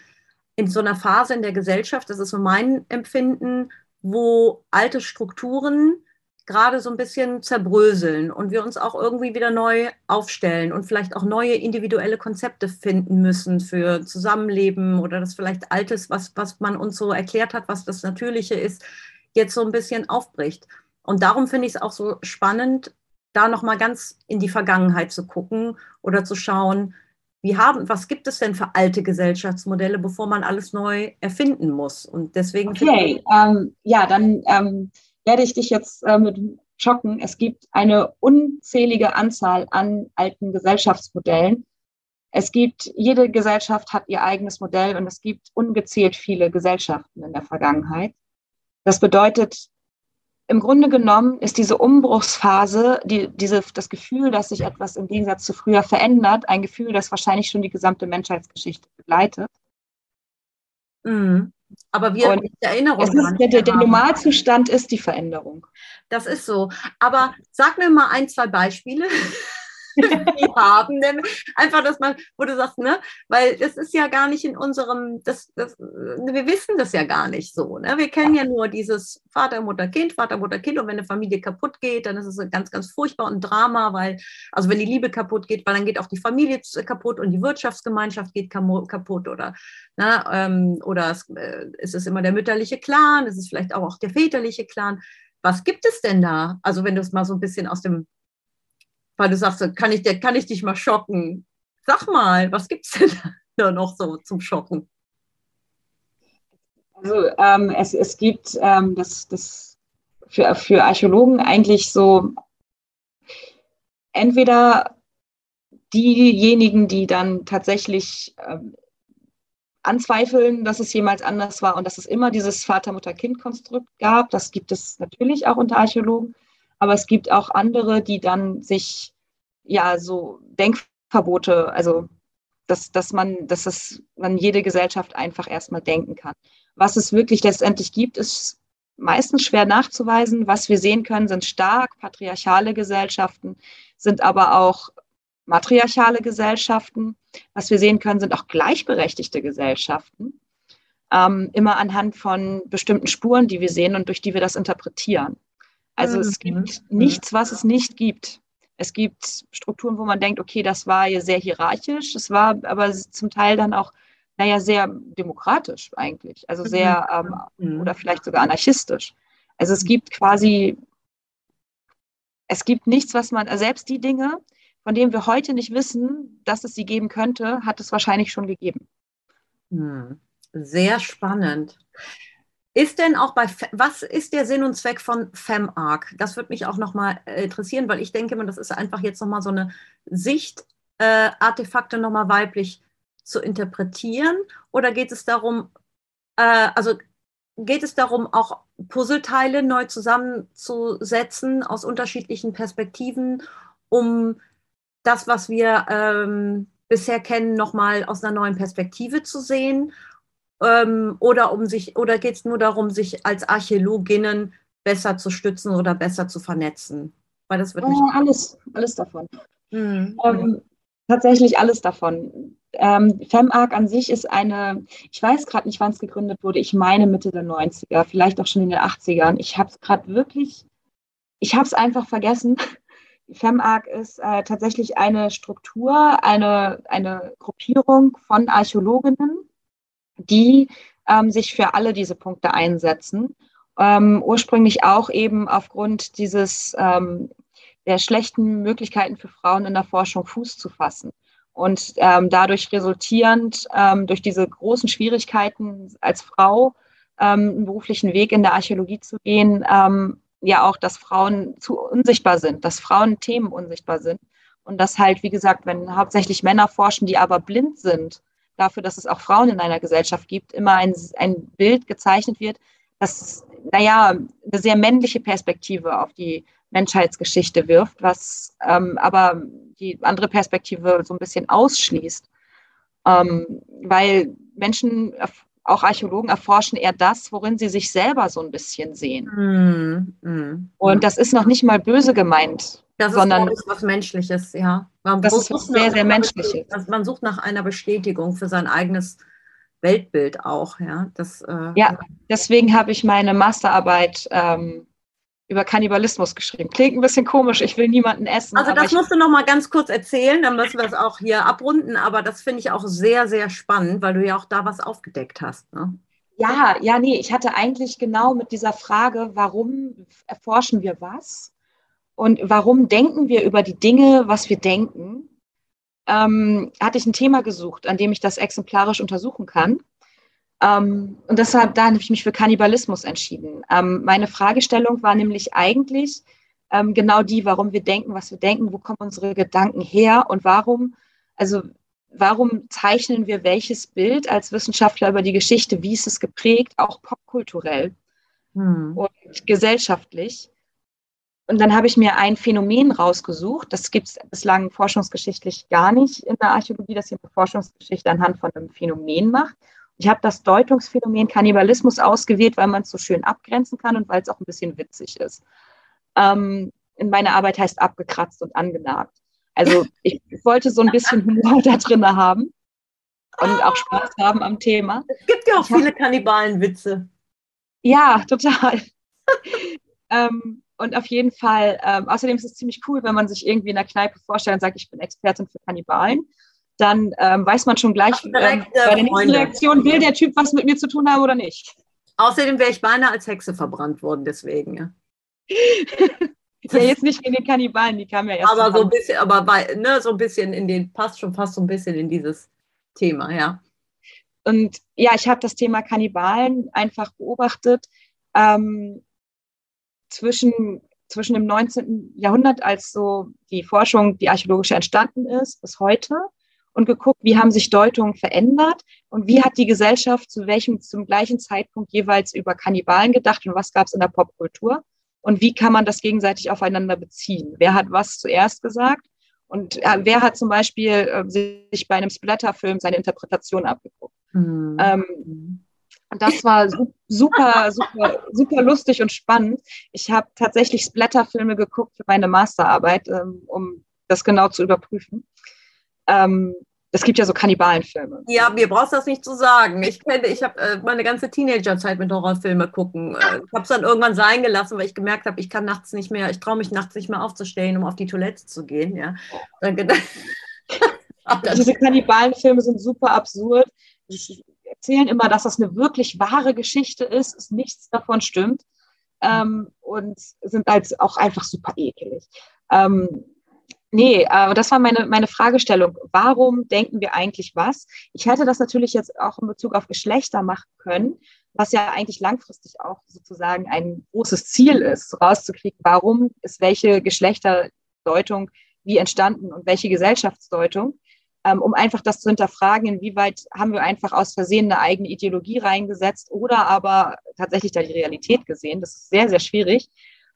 in so einer Phase in der Gesellschaft, das ist so mein Empfinden, wo alte Strukturen gerade so ein bisschen zerbröseln und wir uns auch irgendwie wieder neu aufstellen und vielleicht auch neue individuelle Konzepte finden müssen für Zusammenleben oder das vielleicht Altes, was, was man uns so erklärt hat, was das Natürliche ist, jetzt so ein bisschen aufbricht. Und darum finde ich es auch so spannend, da nochmal ganz in die Vergangenheit zu gucken oder zu schauen, wie haben, was gibt es denn für alte Gesellschaftsmodelle, bevor man alles neu erfinden muss? Und deswegen. Okay, ähm, ja, dann ähm, werde ich dich jetzt äh, mit schocken. Es gibt eine unzählige Anzahl an alten Gesellschaftsmodellen. Es gibt, jede Gesellschaft hat ihr eigenes Modell und es gibt ungezählt viele Gesellschaften in der Vergangenheit. Das bedeutet, im Grunde genommen ist diese Umbruchsphase, die, diese, das Gefühl, dass sich etwas im Gegensatz zu früher verändert, ein Gefühl, das wahrscheinlich schon die gesamte Menschheitsgeschichte begleitet. Mhm. Aber wir Und Erinnerung. Ist, der, der, Normalzustand ist die Veränderung. Das ist so. Aber sag mir mal ein, zwei Beispiele. die haben. Denn einfach, dass man, wo du sagst, ne, weil das ist ja gar nicht in unserem, das, das, wir wissen das ja gar nicht so. Ne? Wir kennen ja nur dieses Vater, Mutter, Kind, Vater, Mutter, Kind. Und wenn eine Familie kaputt geht, dann ist es ganz, ganz furchtbar und ein Drama, weil, also wenn die Liebe kaputt geht, weil dann geht auch die Familie kaputt und die Wirtschaftsgemeinschaft geht kaputt oder, ne, ähm, oder es, äh, ist es immer der mütterliche Clan, ist es vielleicht auch, auch der väterliche Clan. Was gibt es denn da? Also wenn du es mal so ein bisschen aus dem weil du sagst, kann ich, kann ich dich mal schocken? Sag mal, was gibt es denn da noch so zum Schocken? Also ähm, es, es gibt ähm, das, das für, für Archäologen eigentlich so entweder diejenigen, die dann tatsächlich ähm, anzweifeln, dass es jemals anders war und dass es immer dieses Vater-Mutter-Kind-Konstrukt gab. Das gibt es natürlich auch unter Archäologen. Aber es gibt auch andere, die dann sich ja so Denkverbote, also dass, dass man, dass es man jede Gesellschaft einfach erstmal denken kann. Was es wirklich letztendlich gibt, ist meistens schwer nachzuweisen. Was wir sehen können, sind stark patriarchale Gesellschaften, sind aber auch matriarchale Gesellschaften. Was wir sehen können, sind auch gleichberechtigte Gesellschaften. Ähm, immer anhand von bestimmten Spuren, die wir sehen und durch die wir das interpretieren. Also mhm. es gibt nichts, was es nicht gibt. Es gibt Strukturen, wo man denkt, okay, das war ja sehr hierarchisch, es war aber zum Teil dann auch, naja, sehr demokratisch eigentlich, also sehr ähm, mhm. oder vielleicht sogar anarchistisch. Also es gibt quasi, es gibt nichts, was man, also selbst die Dinge, von denen wir heute nicht wissen, dass es sie geben könnte, hat es wahrscheinlich schon gegeben. Hm. Sehr spannend. Ist denn auch bei, was ist der Sinn und Zweck von FemArc? Das würde mich auch nochmal äh, interessieren, weil ich denke, das ist einfach jetzt nochmal so eine Sicht, äh, Artefakte nochmal weiblich zu interpretieren. Oder geht es darum, äh, also geht es darum, auch Puzzleteile neu zusammenzusetzen aus unterschiedlichen Perspektiven, um das, was wir ähm, bisher kennen, nochmal aus einer neuen Perspektive zu sehen? Ähm, oder um sich, oder geht es nur darum, sich als Archäologinnen besser zu stützen oder besser zu vernetzen? Weil das wird äh, alles, alles davon. Mhm. Ähm, tatsächlich alles davon. Ähm, FemArc an sich ist eine, ich weiß gerade nicht, wann es gegründet wurde, ich meine Mitte der 90er, vielleicht auch schon in den 80ern. Ich habe es gerade wirklich, ich habe es einfach vergessen. FemArc ist äh, tatsächlich eine Struktur, eine, eine Gruppierung von Archäologinnen, die ähm, sich für alle diese Punkte einsetzen. Ähm, ursprünglich auch eben aufgrund dieses ähm, der schlechten Möglichkeiten für Frauen in der Forschung Fuß zu fassen. Und ähm, dadurch resultierend ähm, durch diese großen Schwierigkeiten als Frau ähm, einen beruflichen Weg in der Archäologie zu gehen, ähm, ja auch, dass Frauen zu unsichtbar sind, dass Frauen Themen unsichtbar sind. Und dass halt, wie gesagt, wenn hauptsächlich Männer forschen, die aber blind sind dafür, dass es auch Frauen in einer Gesellschaft gibt, immer ein, ein Bild gezeichnet wird, das, naja, eine sehr männliche Perspektive auf die Menschheitsgeschichte wirft, was ähm, aber die andere Perspektive so ein bisschen ausschließt. Ähm, weil Menschen, auch Archäologen, erforschen eher das, worin sie sich selber so ein bisschen sehen. Mm, mm, Und das ist noch nicht mal böse gemeint. Das sondern ist was Menschliches, ja. Man das ist was sehr, sehr Menschliches. Man sucht nach einer Bestätigung für sein eigenes Weltbild auch, ja. Das, äh, ja, deswegen habe ich meine Masterarbeit ähm, über Kannibalismus geschrieben. Klingt ein bisschen komisch, ich will niemanden essen. Also das musst du noch mal ganz kurz erzählen, dann müssen wir es auch hier abrunden, aber das finde ich auch sehr, sehr spannend, weil du ja auch da was aufgedeckt hast. Ne? Ja, ja, nee, ich hatte eigentlich genau mit dieser Frage, warum erforschen wir was? Und warum denken wir über die Dinge, was wir denken, ähm, hatte ich ein Thema gesucht, an dem ich das exemplarisch untersuchen kann. Ähm, und deshalb, da habe ich mich für Kannibalismus entschieden. Ähm, meine Fragestellung war nämlich eigentlich ähm, genau die, warum wir denken, was wir denken, wo kommen unsere Gedanken her und warum, also warum zeichnen wir welches Bild als Wissenschaftler über die Geschichte, wie ist es geprägt, auch popkulturell hm. und gesellschaftlich. Und dann habe ich mir ein Phänomen rausgesucht, das gibt es bislang forschungsgeschichtlich gar nicht in der Archäologie, dass jemand Forschungsgeschichte anhand von einem Phänomen macht. Ich habe das Deutungsphänomen Kannibalismus ausgewählt, weil man es so schön abgrenzen kann und weil es auch ein bisschen witzig ist. Ähm, in meiner Arbeit heißt abgekratzt und angenagt. Also ich wollte so ein bisschen Humor da drin haben und auch Spaß haben am Thema. Es gibt ja auch ich viele Kannibalenwitze. Ja, total. ähm, und auf jeden Fall, ähm, außerdem ist es ziemlich cool, wenn man sich irgendwie in der Kneipe vorstellt und sagt, ich bin Expertin für Kannibalen. Dann ähm, weiß man schon gleich ähm, bei der nächsten Reaktion, will der Typ was mit mir zu tun haben oder nicht. Außerdem wäre ich beinahe als Hexe verbrannt worden, deswegen. Ja. ja, jetzt nicht in den Kannibalen, die kamen ja erst. Aber so ein bisschen, aber bei, ne, so ein bisschen in den, passt schon fast so ein bisschen in dieses Thema, ja. Und ja, ich habe das Thema Kannibalen einfach beobachtet. Ähm, zwischen, zwischen dem 19. Jahrhundert, als so die Forschung, die archäologische entstanden ist, bis heute und geguckt, wie haben sich Deutungen verändert und wie hat die Gesellschaft zu welchem, zum gleichen Zeitpunkt jeweils über Kannibalen gedacht und was gab es in der Popkultur und wie kann man das gegenseitig aufeinander beziehen? Wer hat was zuerst gesagt und äh, wer hat zum Beispiel äh, sich bei einem Splatterfilm seine Interpretation abgeguckt? Mhm. Ähm, das war super, super, super lustig und spannend. Ich habe tatsächlich Splatterfilme geguckt für meine Masterarbeit, ähm, um das genau zu überprüfen. Ähm, es gibt ja so Kannibalenfilme. Ja, mir brauchst das nicht zu sagen. Ich kenne, ich habe äh, meine ganze Teenagerzeit mit Horrorfilme gucken. Äh, ich habe es dann irgendwann sein gelassen, weil ich gemerkt habe, ich kann nachts nicht mehr, ich traue mich nachts nicht mehr aufzustehen, um auf die Toilette zu gehen. Ja. Diese Kannibalenfilme sind super absurd. Ich, erzählen immer, dass das eine wirklich wahre Geschichte ist, ist nichts davon stimmt ähm, und sind halt auch einfach super ekelig. Ähm, nee, aber das war meine, meine Fragestellung. Warum denken wir eigentlich was? Ich hätte das natürlich jetzt auch in Bezug auf Geschlechter machen können, was ja eigentlich langfristig auch sozusagen ein großes Ziel ist, rauszukriegen, warum ist welche Geschlechterdeutung wie entstanden und welche Gesellschaftsdeutung um einfach das zu hinterfragen, inwieweit haben wir einfach aus Versehen eine eigene Ideologie reingesetzt oder aber tatsächlich da die Realität gesehen. Das ist sehr, sehr schwierig.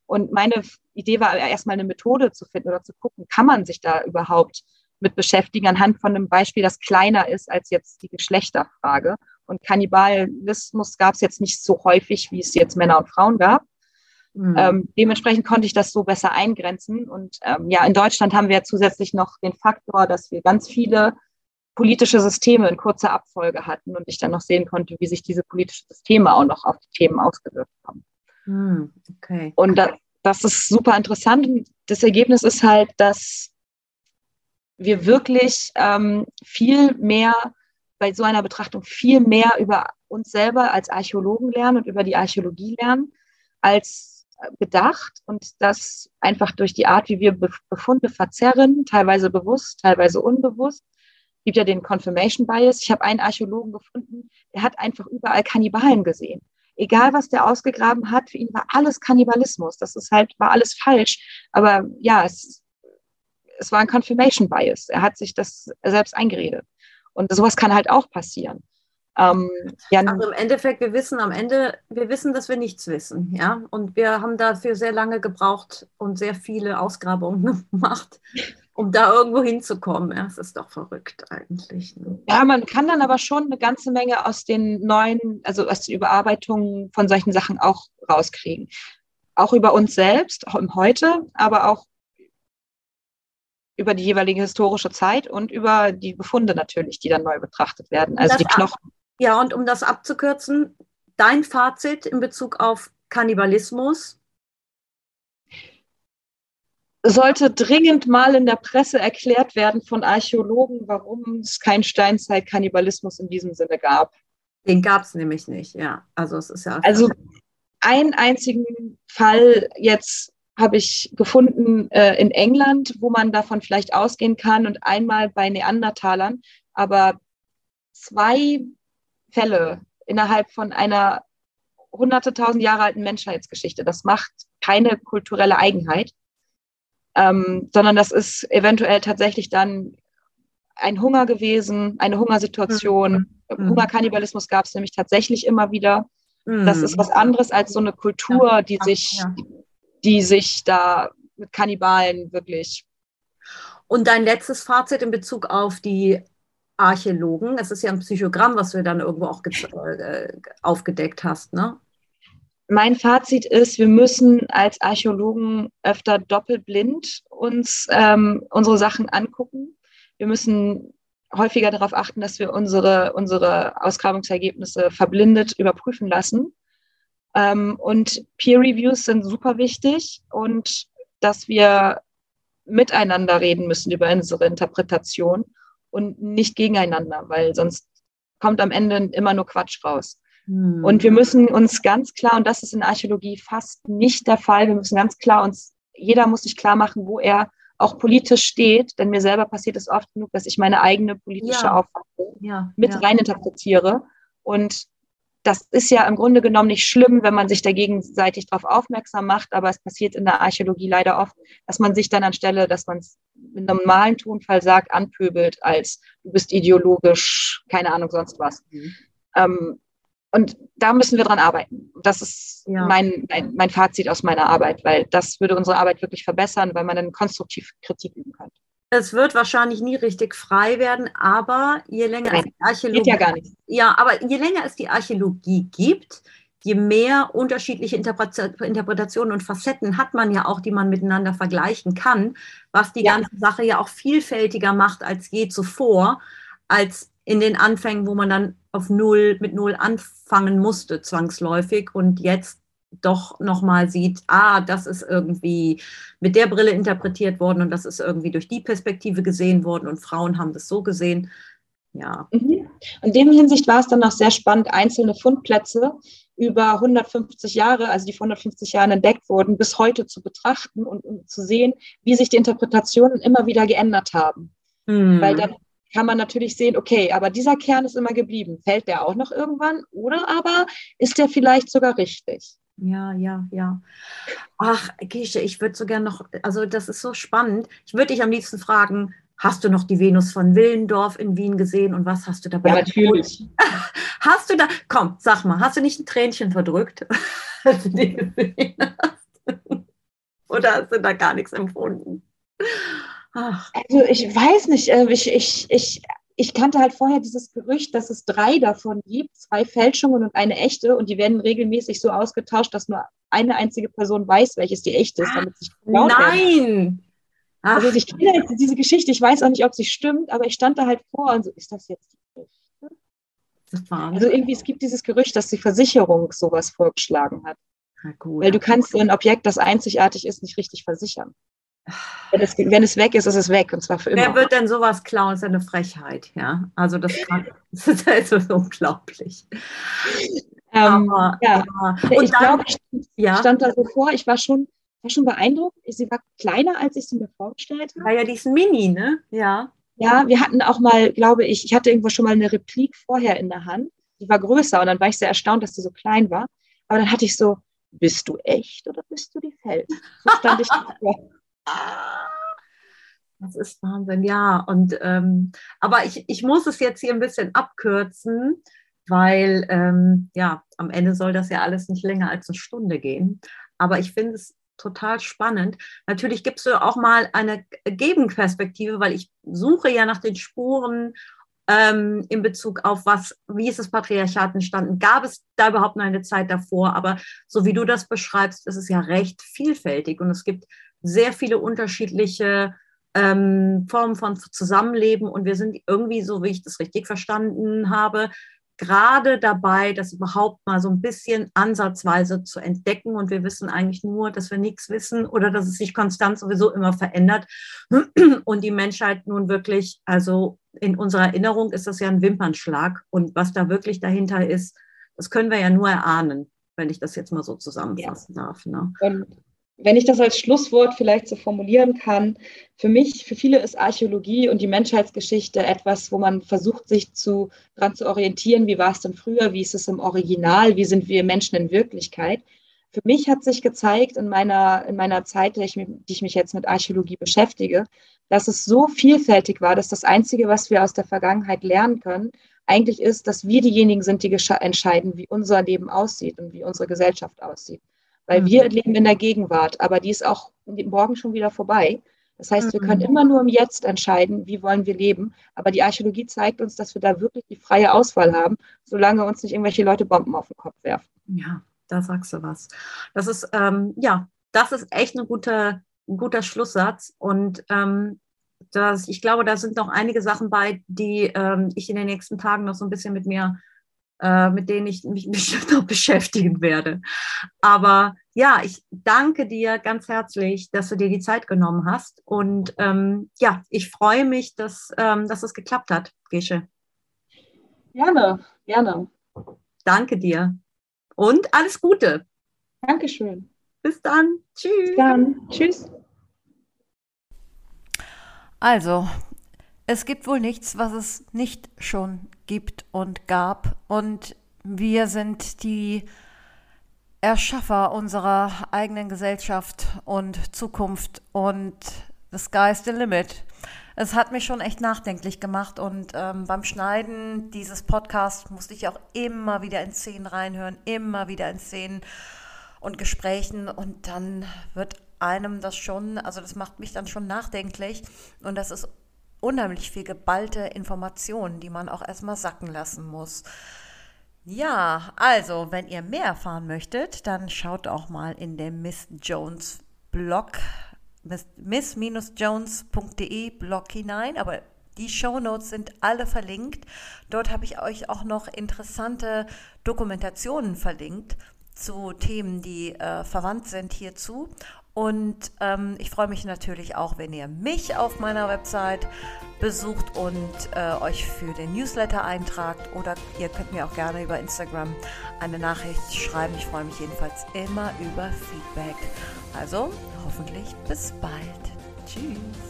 Und meine Idee war erstmal eine Methode zu finden oder zu gucken, kann man sich da überhaupt mit beschäftigen, anhand von einem Beispiel, das kleiner ist als jetzt die Geschlechterfrage. Und Kannibalismus gab es jetzt nicht so häufig, wie es jetzt Männer und Frauen gab. Mhm. Ähm, dementsprechend konnte ich das so besser eingrenzen. Und ähm, ja, in Deutschland haben wir zusätzlich noch den Faktor, dass wir ganz viele politische Systeme in kurzer Abfolge hatten und ich dann noch sehen konnte, wie sich diese politischen Systeme auch noch auf die Themen ausgewirkt haben. Mhm. Okay. Und das, das ist super interessant. Und das Ergebnis ist halt, dass wir wirklich ähm, viel mehr bei so einer Betrachtung viel mehr über uns selber als Archäologen lernen und über die Archäologie lernen, als bedacht und das einfach durch die Art, wie wir Befunde verzerren, teilweise bewusst, teilweise unbewusst. Es gibt ja den Confirmation Bias. Ich habe einen Archäologen gefunden, der hat einfach überall Kannibalen gesehen. Egal, was der ausgegraben hat, für ihn war alles Kannibalismus. Das ist halt, war alles falsch. Aber ja, es, es war ein Confirmation Bias. Er hat sich das selbst eingeredet. Und sowas kann halt auch passieren. Ähm, ja, also im Endeffekt, wir wissen am Ende, wir wissen, dass wir nichts wissen, ja. Und wir haben dafür sehr lange gebraucht und sehr viele Ausgrabungen gemacht, um da irgendwo hinzukommen. Ja, es ist doch verrückt eigentlich. Ne? Ja, man kann dann aber schon eine ganze Menge aus den neuen, also aus den Überarbeitungen von solchen Sachen auch rauskriegen. Auch über uns selbst, auch im Heute, aber auch über die jeweilige historische Zeit und über die Befunde natürlich, die dann neu betrachtet werden. Also die Knochen. Ja, und um das abzukürzen, dein Fazit in Bezug auf Kannibalismus? Sollte dringend mal in der Presse erklärt werden von Archäologen, warum es keinen Steinzeit-Kannibalismus in diesem Sinne gab. Den gab es nämlich nicht, ja. Also es ist ja. Also einen einzigen Fall jetzt habe ich gefunden äh, in England, wo man davon vielleicht ausgehen kann und einmal bei Neandertalern. Aber zwei Fälle innerhalb von einer hunderte tausend Jahre alten Menschheitsgeschichte. Das macht keine kulturelle Eigenheit, ähm, sondern das ist eventuell tatsächlich dann ein Hunger gewesen, eine Hungersituation. Mhm. Hungerkannibalismus gab es nämlich tatsächlich immer wieder. Mhm. Das ist was anderes als so eine Kultur, die sich, ja. die sich da mit Kannibalen wirklich. Und dein letztes Fazit in Bezug auf die Archäologen, das ist ja ein Psychogramm, was du dann irgendwo auch äh, aufgedeckt hast, ne? Mein Fazit ist, wir müssen als Archäologen öfter doppelblind uns ähm, unsere Sachen angucken. Wir müssen häufiger darauf achten, dass wir unsere, unsere Ausgrabungsergebnisse verblindet überprüfen lassen. Ähm, und Peer Reviews sind super wichtig und dass wir miteinander reden müssen über unsere Interpretation und nicht gegeneinander, weil sonst kommt am Ende immer nur Quatsch raus. Hm. Und wir müssen uns ganz klar, und das ist in Archäologie fast nicht der Fall, wir müssen ganz klar uns, jeder muss sich klar machen, wo er auch politisch steht, denn mir selber passiert es oft genug, dass ich meine eigene politische ja. Auffassung ja, mit ja. reininterpretiere. Und das ist ja im Grunde genommen nicht schlimm, wenn man sich da gegenseitig darauf aufmerksam macht, aber es passiert in der Archäologie leider oft, dass man sich dann anstelle, dass man es mit einem normalen Tonfall sagt, anpöbelt, als du bist ideologisch, keine Ahnung, sonst was. Mhm. Ähm, und da müssen wir dran arbeiten. Das ist ja. mein, mein, mein Fazit aus meiner Arbeit, weil das würde unsere Arbeit wirklich verbessern, weil man dann konstruktiv Kritik üben könnte. Es wird wahrscheinlich nie richtig frei werden, aber je länger Nein, es die Archäologie. Ja. Ja, aber je länger es die Archäologie gibt, je mehr unterschiedliche Interpretationen und Facetten hat man ja auch, die man miteinander vergleichen kann, was die ja. ganze Sache ja auch vielfältiger macht als je zuvor, als in den Anfängen, wo man dann auf Null, mit Null anfangen musste, zwangsläufig und jetzt doch nochmal sieht, ah, das ist irgendwie mit der Brille interpretiert worden und das ist irgendwie durch die Perspektive gesehen worden und Frauen haben das so gesehen. Ja. Mhm. In dem Hinsicht war es dann auch sehr spannend, einzelne Fundplätze über 150 Jahre, also die vor 150 Jahren entdeckt wurden, bis heute zu betrachten und, zu sehen, wie sich die Interpretationen immer wieder geändert haben. Mhm. Weil dann kann man natürlich sehen, okay, aber dieser Kern ist immer geblieben. Fällt der auch noch irgendwann? Oder aber ist der vielleicht sogar richtig? Ja, ja, ja. Ach, Gesche, ich würde so gerne noch, also das ist so spannend. Ich würde dich am liebsten fragen, hast du noch die Venus von Willendorf in Wien gesehen und was hast du dabei? Ja, natürlich. Hast du da, komm, sag mal, hast du nicht ein Tränchen verdrückt, als du die gesehen hast? Oder hast du da gar nichts empfunden? Ach. Also ich weiß nicht, äh, ich, ich, ich, ich kannte halt vorher dieses Gerücht, dass es drei davon gibt, zwei Fälschungen und eine echte, und die werden regelmäßig so ausgetauscht, dass nur eine einzige Person weiß, welches die echte ist, damit sich Nein! Werden. Also ich kenne diese Geschichte, ich weiß auch nicht, ob sie stimmt, aber ich stand da halt vor und so, ist das jetzt die echte? Also irgendwie, es gibt dieses Gerücht, dass die Versicherung sowas vorgeschlagen hat. Gut, Weil du kannst so ein Objekt, das einzigartig ist, nicht richtig versichern. Wenn es, wenn es weg ist, ist es weg und zwar für immer. Wer wird denn sowas klauen? Das ist eine Frechheit, ja. Also das, kann, das ist also unglaublich. Ähm, Aber, ja. ja. ich glaube, ich ja. stand da so vor, ich war schon, war schon beeindruckt. Sie war kleiner, als ich sie mir vorgestellt habe. War ja, die ist mini, ne? Ja. Ja, wir hatten auch mal, glaube ich, ich hatte irgendwo schon mal eine Replik vorher in der Hand. Die war größer und dann war ich sehr erstaunt, dass die so klein war. Aber dann hatte ich so, bist du echt oder bist du die Fels? So stand ich davor. Das ist Wahnsinn, ja. Und ähm, aber ich, ich muss es jetzt hier ein bisschen abkürzen, weil ähm, ja, am Ende soll das ja alles nicht länger als eine Stunde gehen. Aber ich finde es total spannend. Natürlich gibt es auch mal eine Gegenperspektive, weil ich suche ja nach den Spuren ähm, in Bezug auf was, wie ist das Patriarchat entstanden? Gab es da überhaupt noch eine Zeit davor? Aber so wie du das beschreibst, ist es ja recht vielfältig und es gibt sehr viele unterschiedliche ähm, Formen von Zusammenleben und wir sind irgendwie, so wie ich das richtig verstanden habe, gerade dabei, das überhaupt mal so ein bisschen ansatzweise zu entdecken. Und wir wissen eigentlich nur, dass wir nichts wissen oder dass es sich konstant sowieso immer verändert. Und die Menschheit nun wirklich, also in unserer Erinnerung ist das ja ein Wimpernschlag. Und was da wirklich dahinter ist, das können wir ja nur erahnen, wenn ich das jetzt mal so zusammenfassen ja. darf. Ne? Und wenn ich das als Schlusswort vielleicht so formulieren kann, für mich, für viele ist Archäologie und die Menschheitsgeschichte etwas, wo man versucht, sich zu, daran zu orientieren, wie war es denn früher, wie ist es im Original, wie sind wir Menschen in Wirklichkeit. Für mich hat sich gezeigt in meiner, in meiner Zeit, die ich, die ich mich jetzt mit Archäologie beschäftige, dass es so vielfältig war, dass das Einzige, was wir aus der Vergangenheit lernen können, eigentlich ist, dass wir diejenigen sind, die entscheiden, wie unser Leben aussieht und wie unsere Gesellschaft aussieht. Weil mhm. wir leben in der Gegenwart, aber die ist auch morgen schon wieder vorbei. Das heißt, wir können mhm. immer nur im Jetzt entscheiden, wie wollen wir leben. Aber die Archäologie zeigt uns, dass wir da wirklich die freie Auswahl haben, solange uns nicht irgendwelche Leute Bomben auf den Kopf werfen. Ja, da sagst du was. Das ist, ähm, ja, das ist echt ein guter, ein guter Schlusssatz. Und ähm, das, ich glaube, da sind noch einige Sachen bei, die ähm, ich in den nächsten Tagen noch so ein bisschen mit mir äh, mit denen ich mich bestimmt noch beschäftigen werde. Aber ja, ich danke dir ganz herzlich, dass du dir die Zeit genommen hast. Und ähm, ja, ich freue mich, dass, ähm, dass es geklappt hat, Gesche. Gerne, gerne. Danke dir. Und alles Gute. Dankeschön. Bis dann. Tschüss. Bis dann. Tschüss. Also, es gibt wohl nichts, was es nicht schon gibt und gab. Und wir sind die Erschaffer unserer eigenen Gesellschaft und Zukunft. Und the sky's the limit. Es hat mich schon echt nachdenklich gemacht und ähm, beim Schneiden dieses Podcasts musste ich auch immer wieder in Szenen reinhören, immer wieder in Szenen und Gesprächen und dann wird einem das schon, also das macht mich dann schon nachdenklich und das ist unheimlich viel geballte Informationen, die man auch erstmal sacken lassen muss. Ja, also, wenn ihr mehr erfahren möchtet, dann schaut auch mal in den Miss Jones Blog, miss-jones.de Blog hinein, aber die Shownotes sind alle verlinkt. Dort habe ich euch auch noch interessante Dokumentationen verlinkt zu Themen, die äh, verwandt sind hierzu. Und ähm, ich freue mich natürlich auch, wenn ihr mich auf meiner Website besucht und äh, euch für den Newsletter eintragt. Oder ihr könnt mir auch gerne über Instagram eine Nachricht schreiben. Ich freue mich jedenfalls immer über Feedback. Also hoffentlich bis bald. Tschüss.